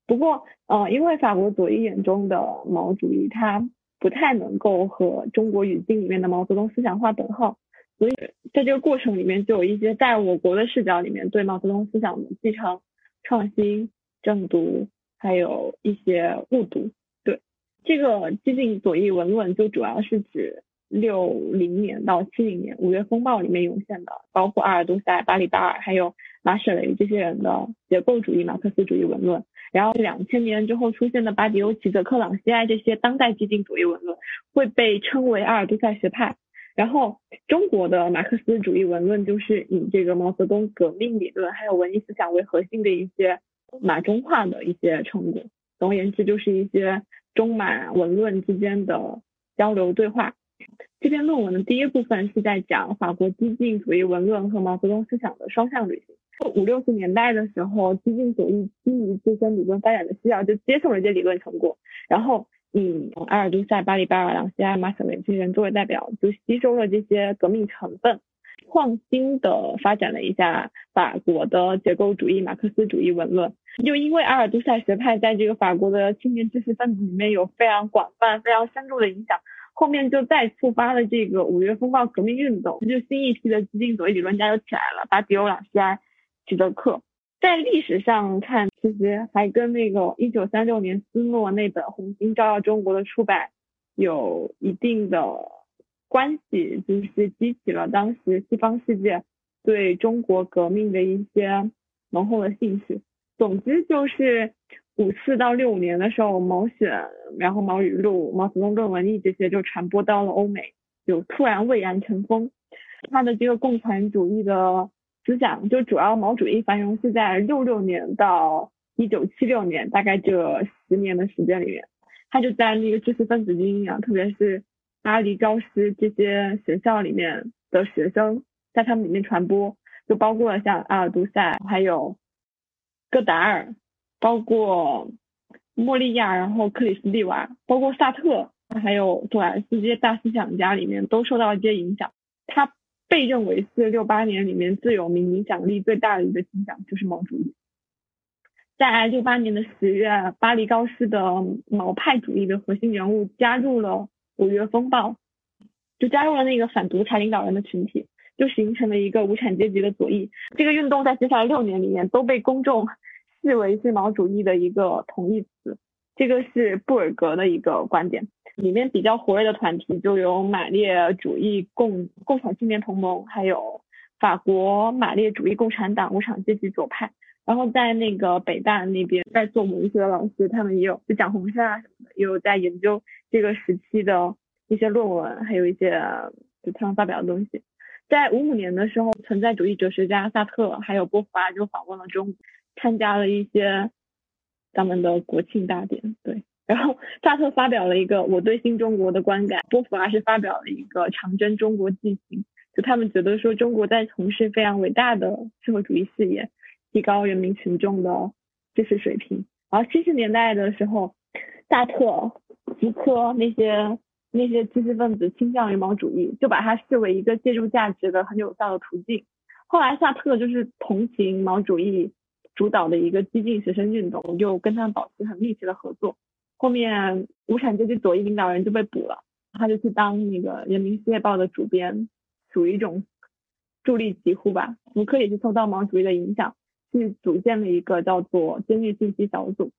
S5: 不过，呃，因为法国左翼眼中的毛主义，它不太能够和中国语境里面的毛泽东思想划等号，所以在这个过程里面，就有一些在我国的视角里面对毛泽东思想的继承、创新、正读，还有一些误读。对，这个激进左翼文论就主要是指六零年到七零年五月风暴里面涌现的，包括阿尔都塞、巴里巴尔还有马舍雷这些人的结构主义、马克思主义文论。然后两千年之后出现的巴迪欧、齐泽克、朗西埃这些当代激进左翼文论会被称为阿尔都塞学派。然后中国的马克思主义文论就是以这个毛泽东革命理论还有文艺思想为核心的一些马中化的一些成果。总而言之，就是一些中马文论之间的交流对话。这篇论文的第一部分是在讲法国激进主义文论和毛泽东思想的双向旅行。五六十年代的时候，激进主义基于自身理论发展的需要，就接受了这些理论成果，然后以阿尔都塞、巴里巴尔、朗西埃、马舍雷这些人作为代表，就吸收了这些革命成分，创新的发展了一下法国的结构主义、马克思主义文论。就因为阿尔都塞学派在这个法国的青年知识分子里面有非常广泛、非常深入的影响，后面就再触发了这个五月风暴革命运动，就新一批的激进左翼理论家就起来了，巴迪欧、朗西埃。齐泽克在历史上看，其实还跟那个一九三六年斯诺那本《红星照耀中国》的出版有一定的关系，就是激起了当时西方世界对中国革命的一些浓厚的兴趣。总之就是五四到六五年的时候，毛选，然后毛语录、毛泽东论文艺这些就传播到了欧美，就突然蔚然成风。他的这个共产主义的。思想就主要毛主义繁荣是在六六年到一九七六年，大概这十年的时间里面。他就在那个知识分子精英啊，特别是巴黎高师这些学校里面的学生，在他们里面传播，就包括像阿尔都塞，还有戈达尔，包括莫利亚，然后克里斯蒂娃，包括萨特，还有杜莱斯这些大思想家里面都受到一些影响。他被认为是六八年里面最有名、影响力最大的一个思想，就是毛主义。在六八年的十月，巴黎高师的毛派主义的核心人物加入了五月风暴，就加入了那个反独裁领导人的群体，就形成了一个无产阶级的左翼。这个运动在接下来六年里面都被公众视为是毛主义的一个同义词，这个是布尔格的一个观点。里面比较活跃的团体就有马列主义共共产青年同盟，还有法国马列主义共产党无产阶级左派。然后在那个北大那边，在做文学的老师，他们也有就讲红山啊什么的，也有在研究这个时期的一些论文，还有一些就他们发表的东西。在五五年的时候，存在主义哲学家萨特还有波伏娃就访问了中国，参加了一些咱们的国庆大典。对，然后萨特发表了一个我对新中国的观感，波伏娃是发表了一个长征中国纪行，就他们觉得说中国在从事非常伟大的社会主义事业。提高人民群众的知识水平。然后七十年代的时候，萨特、福柯那些那些知识分子倾向于毛主义，就把它视为一个借助价值的很有效的途径。后来萨特就是同情毛主义主导的一个激进学生运动，就跟他们保持很密切的合作。后面无产阶级左翼领导人就被捕了，他就去当那个《人民世界报》的主编，属于一种助力疾呼吧。福柯也是受到毛主义的影响。去组建了一个叫做监狱信息小组，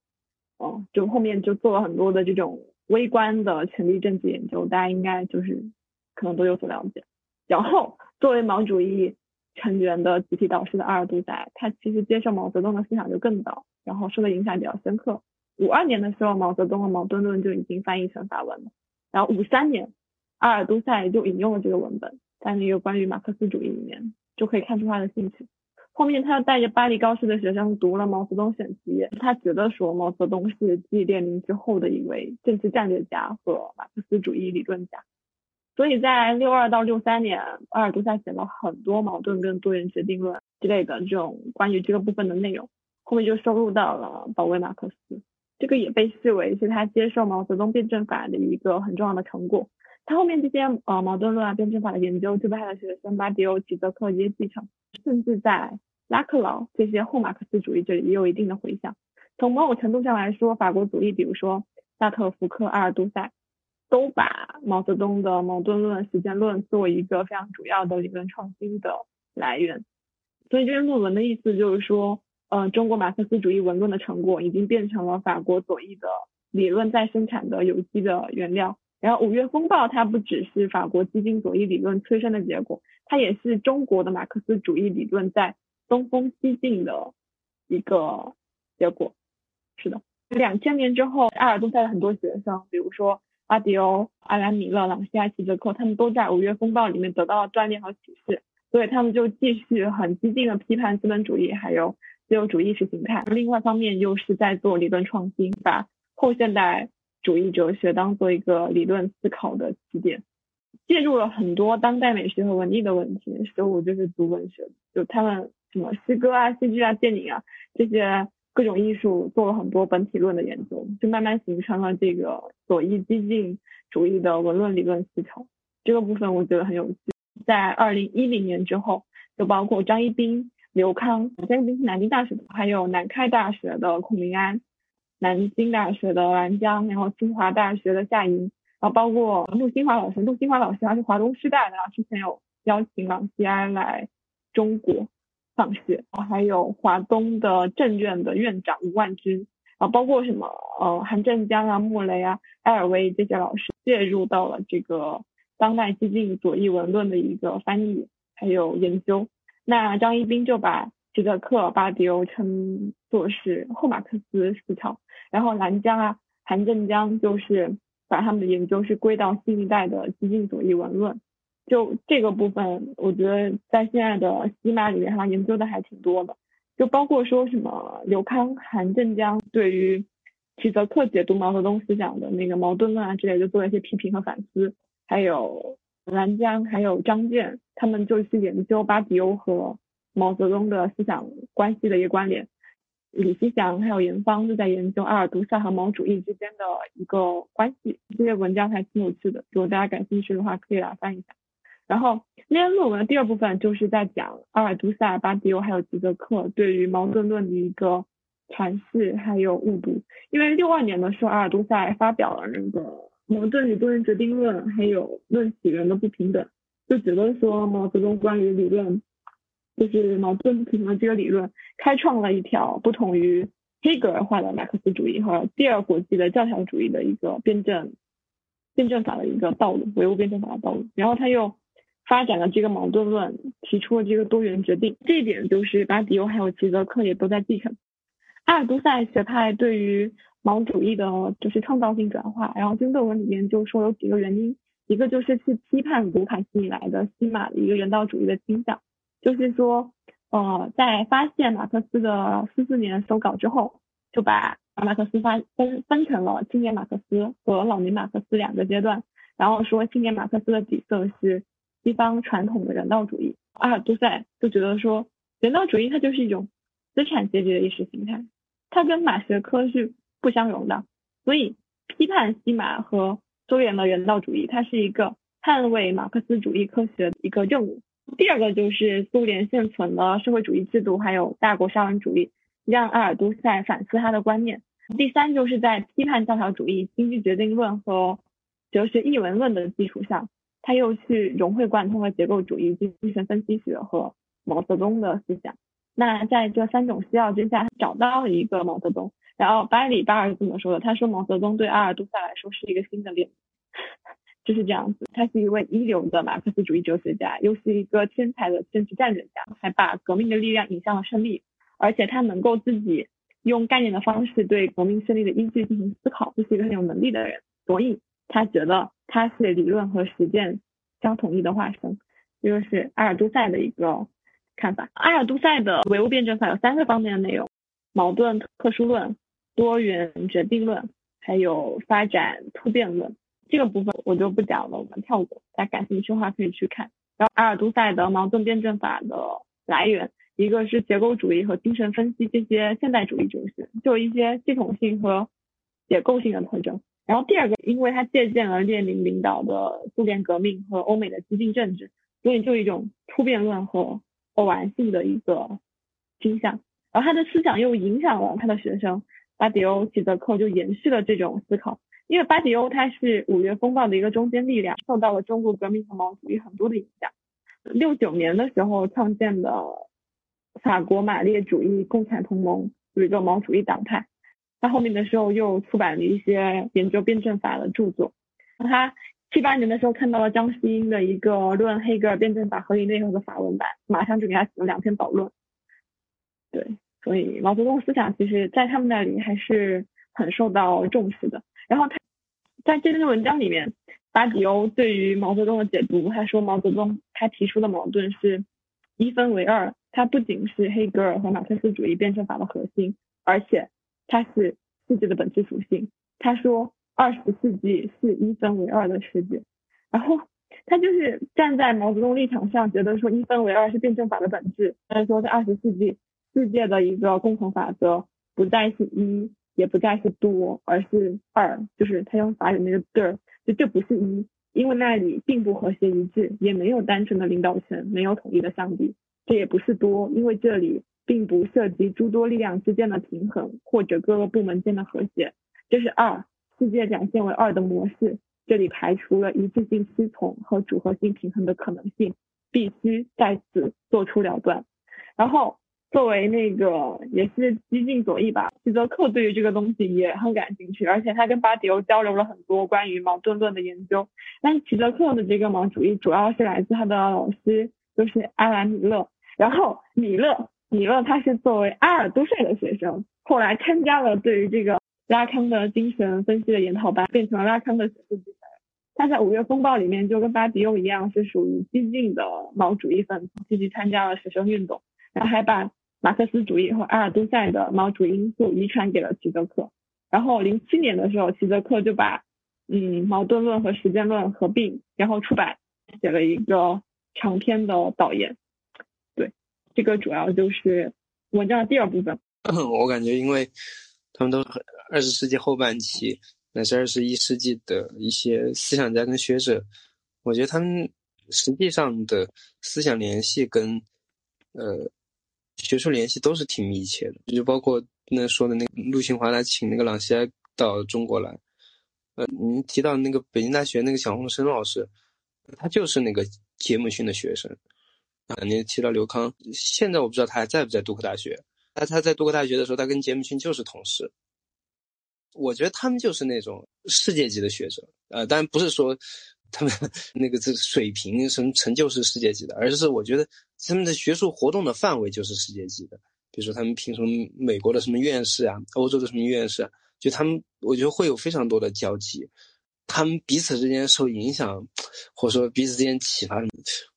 S5: 哦，就后面就做了很多的这种微观的权力政治研究，大家应该就是可能都有所了解。然后作为毛主义成员的集体导师的阿尔都塞，他其实接受毛泽东的思想就更早，然后受的影响比较深刻。五二年的时候，毛泽东的《矛盾论》就已经翻译成法文了，然后五三年，阿尔都塞就引用了这个文本，在那个关于马克思主义里面，就可以看出他的兴趣。后面他又带着巴黎高师的学生读了毛泽东选集，他觉得说毛泽东是继列宁之后的一位政治战略家和马克思主义理论家，所以在六二到六三年，阿尔都塞写了很多矛盾跟多元决定论之类的这种关于这个部分的内容，后面就收录到了《保卫马克思》，这个也被视为是他接受毛泽东辩证法的一个很重要的成果。他后面这些呃矛盾论啊、辩证法的研究就被他的学生巴迪欧、齐泽克一些继承，甚至在拉克劳这些后马克思主义这里也有一定的回响。从某种程度上来说，法国主义，比如说萨特、福克、阿尔都塞，都把毛泽东的矛盾论、实践论作为一个非常主要的理论创新的来源。所以这篇论文的意思就是说，呃，中国马克思主义文论的成果已经变成了法国左翼的理论再生产的有机的原料。然后五月风暴它不只是法国激进左翼理论催生的结果，它也是中国的马克思主义理论在东风西进的一个结果，是的。两千年之后，阿尔都塞的很多学生，比如说阿迪欧、阿兰米勒、朗西亚、齐泽克，他们都在五月风暴里面得到了锻炼和启示，所以他们就继续很激进的批判资本主义还有自由主义意识形态。另外一方面，又是在做理论创新，把后现代主义哲学当做一个理论思考的起点。介入了很多当代美学和文艺的问题，所以我就是读文学，就他们。什么诗歌啊、戏剧啊、电影啊这些各种艺术做了很多本体论的研究，就慢慢形成了这个左翼激进主义的文论理论思潮。这个部分我觉得很有趣。在二零一零年之后，就包括张一斌、刘康，张一斌是南京大学的，还有南开大学的孔明安，南京大学的兰江，然后清华大学的夏莹，然后包括陆新华老师，陆新华老师他是华东师大的，之前有邀请朗西安来中国。上学，然后还有华东的政院的院长吴万军，啊，包括什么呃韩正江啊、穆雷啊、埃尔威这些老师介入到了这个当代激进左翼文论的一个翻译还有研究。那张一斌就把齐泽克、巴迪欧称作是后马克思思潮，然后兰江啊、韩正江就是把他们的研究是归到新一代的激进左翼文论。就这个部分，我觉得在现在的西马里面，他研究的还挺多的。就包括说什么刘康、韩正江对于齐泽克解读毛泽东思想的那个矛盾论啊之类，就做了一些批评和反思。还有兰江，还有张建，他们就去研究巴迪欧和毛泽东的思想关系的一个关联。李希祥还有严芳就在研究阿尔都塞和毛主义之间的一个关系，这些文章还挺有趣的，如果大家感兴趣的话，可以来翻一下。然后那篇论文的第二部分就是在讲阿尔都塞、巴迪欧还有吉泽克对于矛盾论的一个阐释还有误读。因为六二年的时候，阿尔都塞发表了那个矛盾与多元决定论，还有论起源的不平等，就觉得说毛泽东关于理论。就是矛盾不平衡这个理论，开创了一条不同于黑格尔化的马克思主义和第二国际的教条主义的一个辩证辩证法的一个道路，唯物辩证法的道路。然后他又发展了这个矛盾论，提出了这个多元决定。这一点就是巴迪欧还有齐泽克也都在继承。阿尔都塞学派对于毛主义的就是创造性转化，然后论文里面就说有几个原因，一个就是去批判卢凯西以来的西马的一个人道主义的倾向。就是说，呃，在发现马克思的四四年手稿之后，就把马克思发分分成了青年马克思和老年马克思两个阶段，然后说青年马克思的底色是西方传统的人道主义。阿尔都塞就觉得说，人道主义它就是一种资产阶级的意识形态，它跟马学科是不相容的，所以批判西马和多元的人道主义，它是一个捍卫马克思主义科学的一个任务。第二个就是苏联现存的社会主义制度，还有大国商人主义，让阿尔都塞反思他的观念。第三就是在批判教条主义、经济决定论和哲学译文论的基础上，他又去融会贯通了结构主义、精神分析学和毛泽东的思想。那在这三种需要之下，找到了一个毛泽东。然后巴里巴尔这么说的，他说毛泽东对阿尔都塞来说是一个新的脸。就是这样子，他是一位一流的马克思主义哲学家，又是一个天才的政治战略家，还把革命的力量引向了胜利。而且他能够自己用概念的方式对革命胜利的依据进行思考，这是一个很有能力的人。所以他觉得他是理论和实践相统一的化身。这就是阿尔都塞的一个看法。阿尔都塞的唯物辩证法有三个方面的内容：矛盾特殊论、多元决定论，还有发展突变论。这个部分我就不讲了，我们跳过。大家感兴趣的话可以去看。然后阿尔都塞的矛盾辩证法的来源，一个是结构主义和精神分析这些现代主义哲学，就一些系统性和结构性的特征。然后第二个，因为他借鉴了列宁领导的苏联革命和欧美的激进政治，所以就一种突变论和偶然性的一个倾向。然后他的思想又影响了他的学生巴迪欧、齐泽克，就延续了这种思考。因为巴迪欧他是五月风暴的一个中坚力量，受到了中国革命和毛主义很多的影响。六九年的时候创建的法国马列主义共产同盟有一个毛主义党派。他后面的时候又出版了一些研究辩证法的著作。他七八年的时候看到了张希英的一个《论黑格尔辩证法合理内容》的法文版，马上就给他写了两篇导论。对，所以毛泽东思想其实在他们那里还是很受到重视的。然后他在这篇文章里面，巴迪欧对于毛泽东的解读，他说毛泽东他提出的矛盾是一分为二，它不仅是黑格尔和马克思主义辩证法的核心，而且它是世界的本质属性。他说二十世纪是一分为二的世界，然后他就是站在毛泽东立场上，觉得说一分为二是辩证法的本质。他说在二十世纪，世界的一个共同法则不再是一。也不再是多，而是二，就是他用法语那个 der，就这不是一，因为那里并不和谐一致，也没有单纯的领导权，没有统一的上帝。这也不是多，因为这里并不涉及诸多力量之间的平衡，或者各个部门间的和谐。这是二，世界展现为二的模式，这里排除了一致性失从和组合性平衡的可能性，必须在此做出了断。然后。作为那个也是激进左翼吧，齐泽克对于这个东西也很感兴趣，而且他跟巴迪欧交流了很多关于矛盾论的研究。但是齐泽克的这个毛主义主要是来自他的老师，就是阿兰米勒。然后米勒，米勒他是作为阿尔都塞的学生，后来参加了对于这个拉康的精神分析的研讨班，变成了拉康的学术地才。他在五月风暴里面就跟巴迪欧一样，是属于激进的毛主义分子，积极参加了学生运动，然后还把。马克思主义和阿尔都塞的毛主义因素遗传给了齐泽克，然后零七年的时候，齐泽克就把嗯矛盾论和实践论合并，然后出版写了一个长篇的导言。对，这个主要就是文章的第二部分。
S8: 我感觉，因为他们都是二十世纪后半期乃至二十一世纪的一些思想家跟学者，我觉得他们实际上的思想联系跟呃学术联系都是挺密切的，就包括那说的那个陆庆华来请那个朗西埃到中国来，呃，您提到那个北京大学那个小洪生老师，他就是那个杰姆逊的学生啊。您提到刘康，现在我不知道他还在不在杜克大学。他他在杜克大学的时候，他跟杰姆逊就是同事。我觉得他们就是那种世界级的学者，呃，当然不是说他们 那个这水平什么成就是世界级的，而是我觉得他们的学术活动的范围就是世界级的。比如说他们评什么美国的什么院士啊，欧洲的什么院士，啊就他们我觉得会有非常多的交集。他们彼此之间受影响，或者说彼此之间启发什么，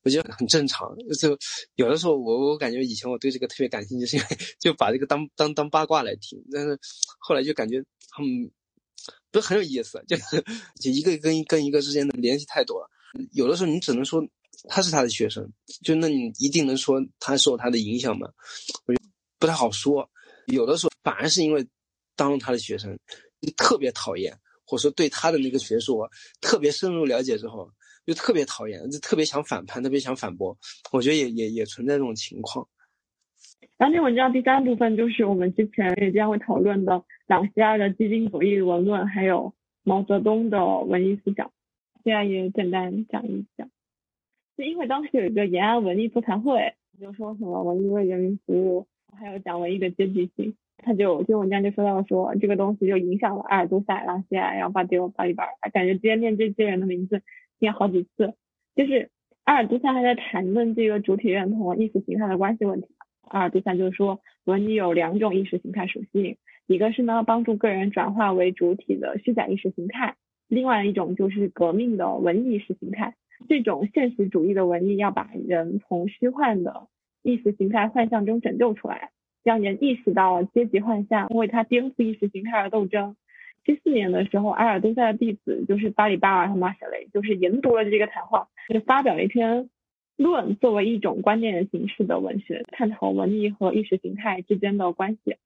S8: 我觉得很正常。就有的时候，我我感觉以前我对这个特别感兴趣，是因为 就把这个当当当八卦来听。但是后来就感觉他们不是很有意思，就 是就一个跟跟一个之间的联系太多了。有的时候你只能说他是他的学生，就那你一定能说他受他的影响吗？我觉得不太好说。有的时候反而是因为当了他的学生就，特别讨厌。或者说对他的那个学术特别深入了解之后，就特别讨厌，就特别想反叛，特别想反驳。我觉得也也也存在这种情况。
S5: 然后那文章第三部分就是我们之前也将会讨论的朗西埃的激进主义文论，还有毛泽东的文艺思想。现在也简单讲一讲。就因为当时有一个延安文艺座谈会，就说什么文艺为人民服务，还有讲文艺的阶级性。他就就文章就说到说这个东西就影响了阿尔都塞、拉西埃，然后巴丢、巴里巴，感觉今天念这些人的名字念好几次。就是阿尔都塞还在谈论这个主体认同和意识形态的关系问题。阿尔都塞就是说，文艺有两种意识形态属性，一个是呢帮助个人转化为主体的虚假意识形态，另外一种就是革命的文艺意识形态。这种现实主义的文艺要把人从虚幻的意识形态幻象中拯救出来。让人意识到阶级幻象，为他颠覆意识形态而斗争。七四年的时候，埃尔都塞的弟子就是巴里巴尔和马舍雷，就是研读了这个谈话，就发表了一篇论，作为一种观念形式的文学，探讨文艺和意识形态之间的关系。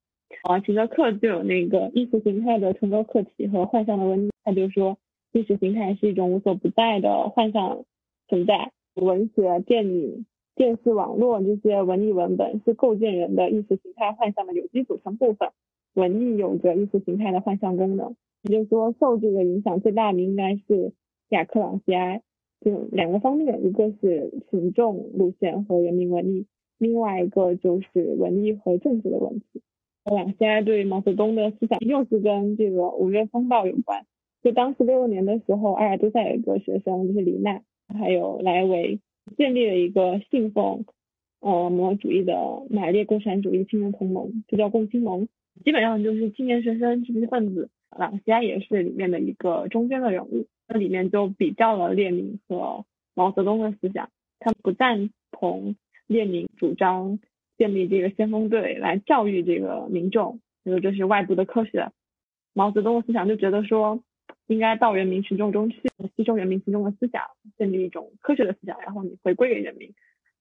S5: 啊，齐泽克就有那个意识形态的崇高客体和幻象的文艺，他就说意识形态是一种无所不在的幻象存在，文学、电影。电视、网络这些文艺文本是构建人的意识形态幻象的有机组成部分。文艺有着意识形态的幻象功能，也就是说，受这个影响最大的应该是雅克·朗西埃。就两个方面，一个是群众路线和人民文艺，另外一个就是文艺和政治的问题。克朗西埃对毛泽东的思想又是跟这个五月风暴有关。就当时六六年的时候，阿尔都塞有一个学生就是李娜，还有莱维。建立了一个信奉呃毛主义的马列共产主义青年同盟，就叫共青盟，基本上就是青年学生知识分子。啊西埃也是里面的一个中间的人物，那里面就比较了列宁和毛泽东的思想，他不赞同列宁主张建立这个先锋队来教育这个民众，就是这是外部的科学。毛泽东的思想就觉得说。应该到人民群众中去，吸收人民群众的思想，建立一种科学的思想，然后你回归给人民。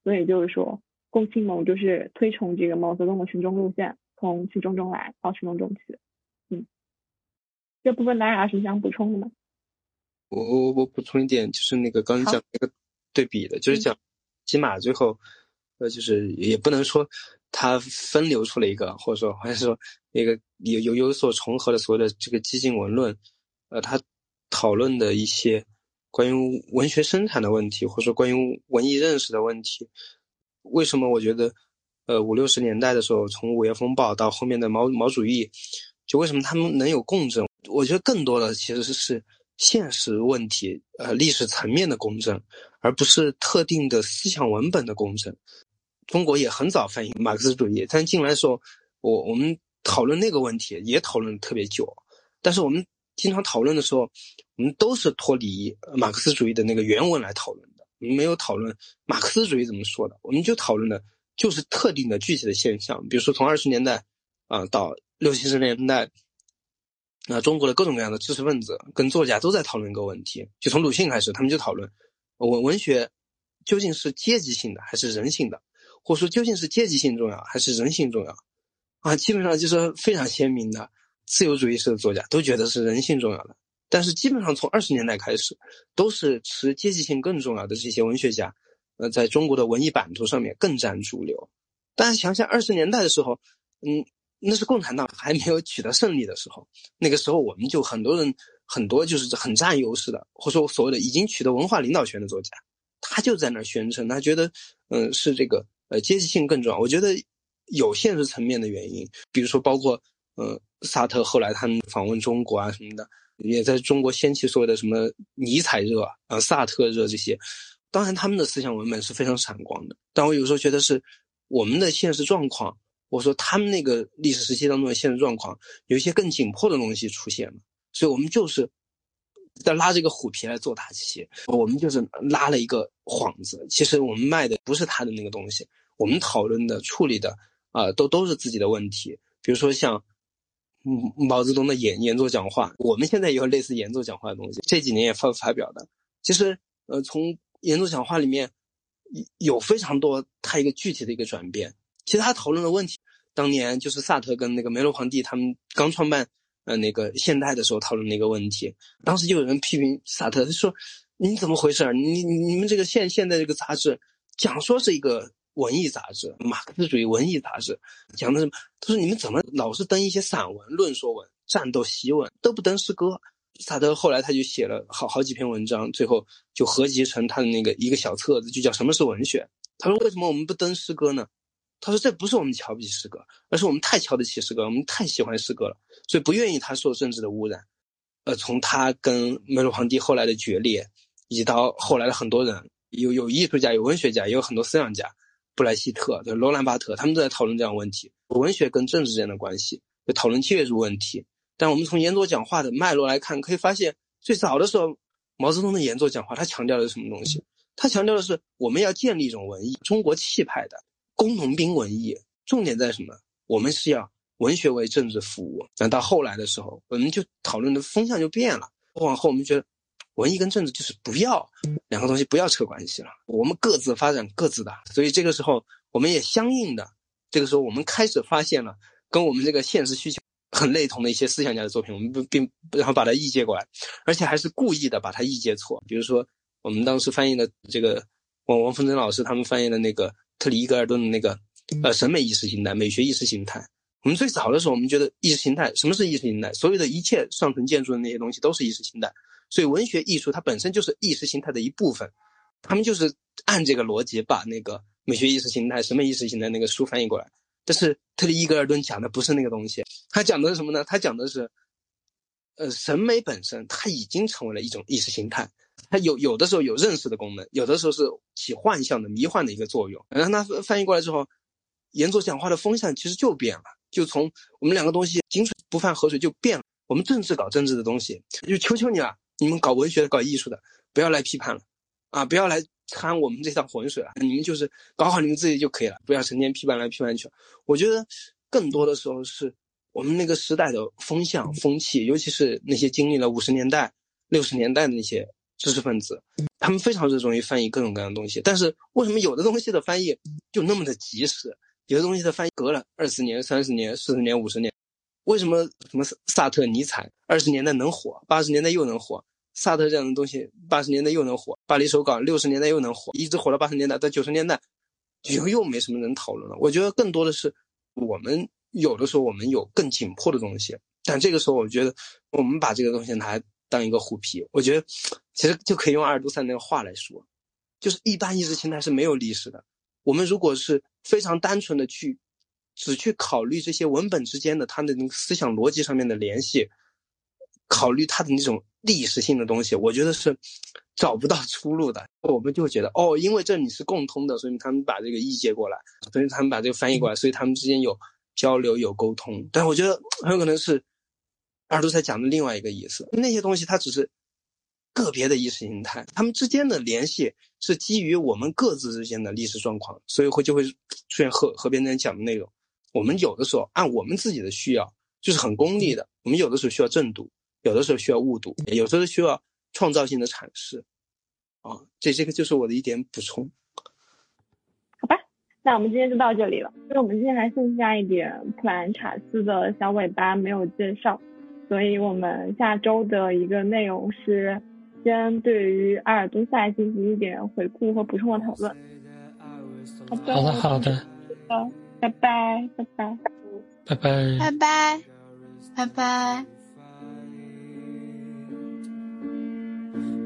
S5: 所以就是说，共青盟就是推崇这个毛泽东的群众路线，从群众中来到群众中去。嗯，这部分大家有什么想补充的吗？
S8: 我我我补充一点，就是那个刚才讲那个对比的，就是讲起码最后，呃，就是也不能说它分流出了一个，或者说还是说那个有有有所重合的所谓的这个激进文论。呃，他讨论的一些关于文学生产的问题，或者说关于文艺认识的问题，为什么我觉得，呃，五六十年代的时候，从五月风暴到后面的毛毛主义，就为什么他们能有共振？我觉得更多的其实是是现实问题，呃，历史层面的共振，而不是特定的思想文本的共振。中国也很早反映马克思主义，但进来的时候，我我们讨论那个问题也讨论特别久，但是我们。经常讨论的时候，我们都是脱离马克思主义的那个原文来讨论的，我们没有讨论马克思主义怎么说的，我们就讨论的就是特定的具体的现象，比如说从二十年代啊到六七十年代，那中国的各种各样的知识分子跟作家都在讨论一个问题，就从鲁迅开始，他们就讨论文文学究竟是阶级性的还是人性的，或者说究竟是阶级性重要还是人性重要啊？基本上就是非常鲜明的自由主义式的作家都觉得是人性重要的，但是基本上从二十年代开始，都是持阶级性更重要的这些文学家，呃，在中国的文艺版图上面更占主流。大家想想二十年代的时候，嗯。那是共产党还没有取得胜利的时候，那个时候我们就很多人很多就是很占优势的，或者说所谓的已经取得文化领导权的作家，他就在那儿宣称，他觉得，嗯，是这个呃阶级性更重要。我觉得有现实层面的原因，比如说包括呃萨特后来他们访问中国啊什么的，也在中国掀起所谓的什么尼采热啊、萨特热这些。当然他们的思想文本是非常闪光的，但我有时候觉得是我们的现实状况。我说他们那个历史时期当中的现实状况，有一些更紧迫的东西出现了，所以我们就是在拉这个虎皮来做大旗，我们就是拉了一个幌子。其实我们卖的不是他的那个东西，我们讨论的、处理的啊，都都是自己的问题。比如说像嗯毛泽东的演演作讲话，我们现在也有类似演作讲话的东西，这几年也发发表的。其实呃，从演作讲话里面有非常多他一个具体的一个转变。其实他讨论的问题，当年就是萨特跟那个梅洛庞蒂他们刚创办呃那个现代的时候讨论的一个问题。当时就有人批评萨特，他说：“你怎么回事？你你们这个现现在这个杂志讲说是一个文艺杂志，马克思主义文艺杂志，讲的什么？他说你们怎么老是登一些散文、论说文、战斗檄文，都不登诗歌？”萨德后来他就写了好好几篇文章，最后就合集成他的那个一个小册子，就叫《什么是文学》。他说：“为什么我们不登诗歌呢？”他说：“这不是我们瞧不起诗歌，而是我们太瞧得起诗歌，我们太喜欢诗歌了，所以不愿意他受政治的污染。呃，从他跟梅洛庞蒂后来的决裂，以及到后来的很多人，有有艺术家，有文学家，也有很多思想家，布莱希特、罗兰巴特，他们都在讨论这样问题：文学跟政治之间的关系，就讨论契约主问题。但我们从言作讲话的脉络来看，可以发现，最早的时候，毛泽东的言作讲话，他强调的是什么东西？他强调的是我们要建立一种文艺，中国气派的。”工农兵文艺重点在什么？我们是要文学为政治服务。那到后来的时候，我们就讨论的风向就变了。往后我们觉得，文艺跟政治就是不要两个东西不要扯关系了，我们各自发展各自的。所以这个时候，我们也相应的，这个时候我们开始发现了跟我们这个现实需求很类同的一些思想家的作品，我们不并然后把它译介过来，而且还是故意的把它译介错。比如说我们当时翻译的这个王王凤珍老师他们翻译的那个。特里伊格尔顿的那个，呃，审美意识形态、美学意识形态。我们最早的时候，我们觉得意识形态，什么是意识形态？所有的一切上层建筑的那些东西都是意识形态。所以，文学艺术它本身就是意识形态的一部分。他们就是按这个逻辑把那个美学意识形态、审美意识形态那个书翻译过来。但是，特里伊格尔顿讲的不是那个东西，他讲的是什么呢？他讲的是，呃，审美本身它已经成为了一种意识形态。它有有的时候有认识的功能，有的时候是起幻象的迷幻的一个作用。然后他翻译过来之后，演作讲话的风向其实就变了，就从我们两个东西井水不犯河水就变了。我们政治搞政治的东西，就求求你了，你们搞文学的、搞艺术的，不要来批判了，啊，不要来掺我们这趟浑水了。你们就是搞好你们自己就可以了，不要成天批判来批判去。我觉得更多的时候是我们那个时代的风向风气，尤其是那些经历了五十年代、六十年代的那些。知识分子，他们非常热衷于翻译各种各样的东西，但是为什么有的东西的翻译就那么的及时，有的东西的翻译隔了二十年、三十年、四十年、五十年？为什么什么萨特、尼采二十年代能火，八十年代又能火？萨特这样的东西八十年代又能火，巴黎手稿六十年代又能火，一直火到八十年代，到九十年代又又没什么人讨论了。我觉得更多的是我们有的时候我们有更紧迫的东西，但这个时候我觉得我们把这个东西拿。当一个虎皮，我觉得其实就可以用阿尔都塞那个话来说，就是一般意识形态是没有历史的。我们如果是非常单纯的去，只去考虑这些文本之间的它的那个思想逻辑上面的联系，考虑它的那种历史性的东西，我觉得是找不到出路的。我们就会觉得哦，因为这里是共通的，所以他们把这个译介过来，所以他们把这个翻译过来，所以他们之间有交流有沟通。但我觉得很有可能是。阿尔都塞讲的另外一个意思，那些东西它只是个别的意识形态，他们之间的联系是基于我们各自之间的历史状况，所以会就会出现河河边那讲的内容。我们有的时候按我们自己的需要就是很功利的。我们有的时候需要正读，有的时候需要误读，有时候需要创造性的阐释。啊，这这个就是我的一点补充。
S5: 好吧，那我们今天就到这里了。因为我们今天还剩下一点普兰查斯的小尾巴没有介绍，所以我们下周的一个内容是先对于阿尔都塞进行一点回顾和补充的讨论。好的，
S2: 好的，好的，
S5: 好，拜拜，拜拜，
S2: 拜拜，
S3: 拜拜，
S1: 拜拜。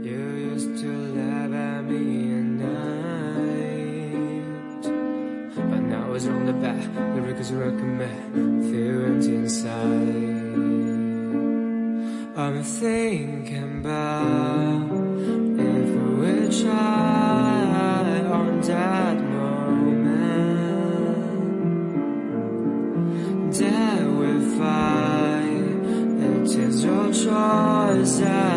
S9: You used to laugh at me at night But now it's on the back The records recommend Feel empty inside I'm thinking about If we try on that was I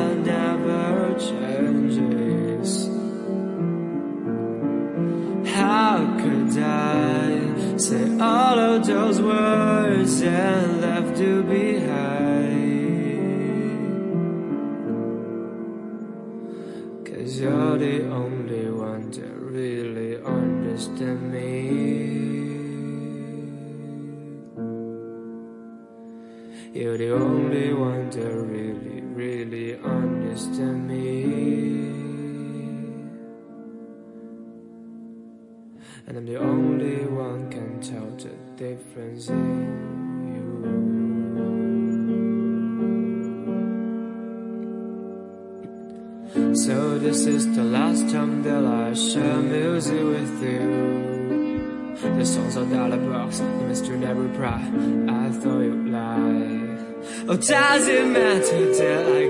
S9: Oh, does it matter? That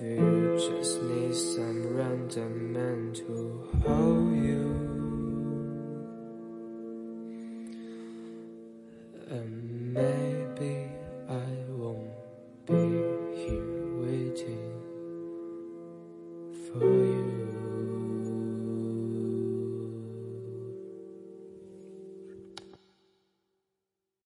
S9: you just need some random man to hold you.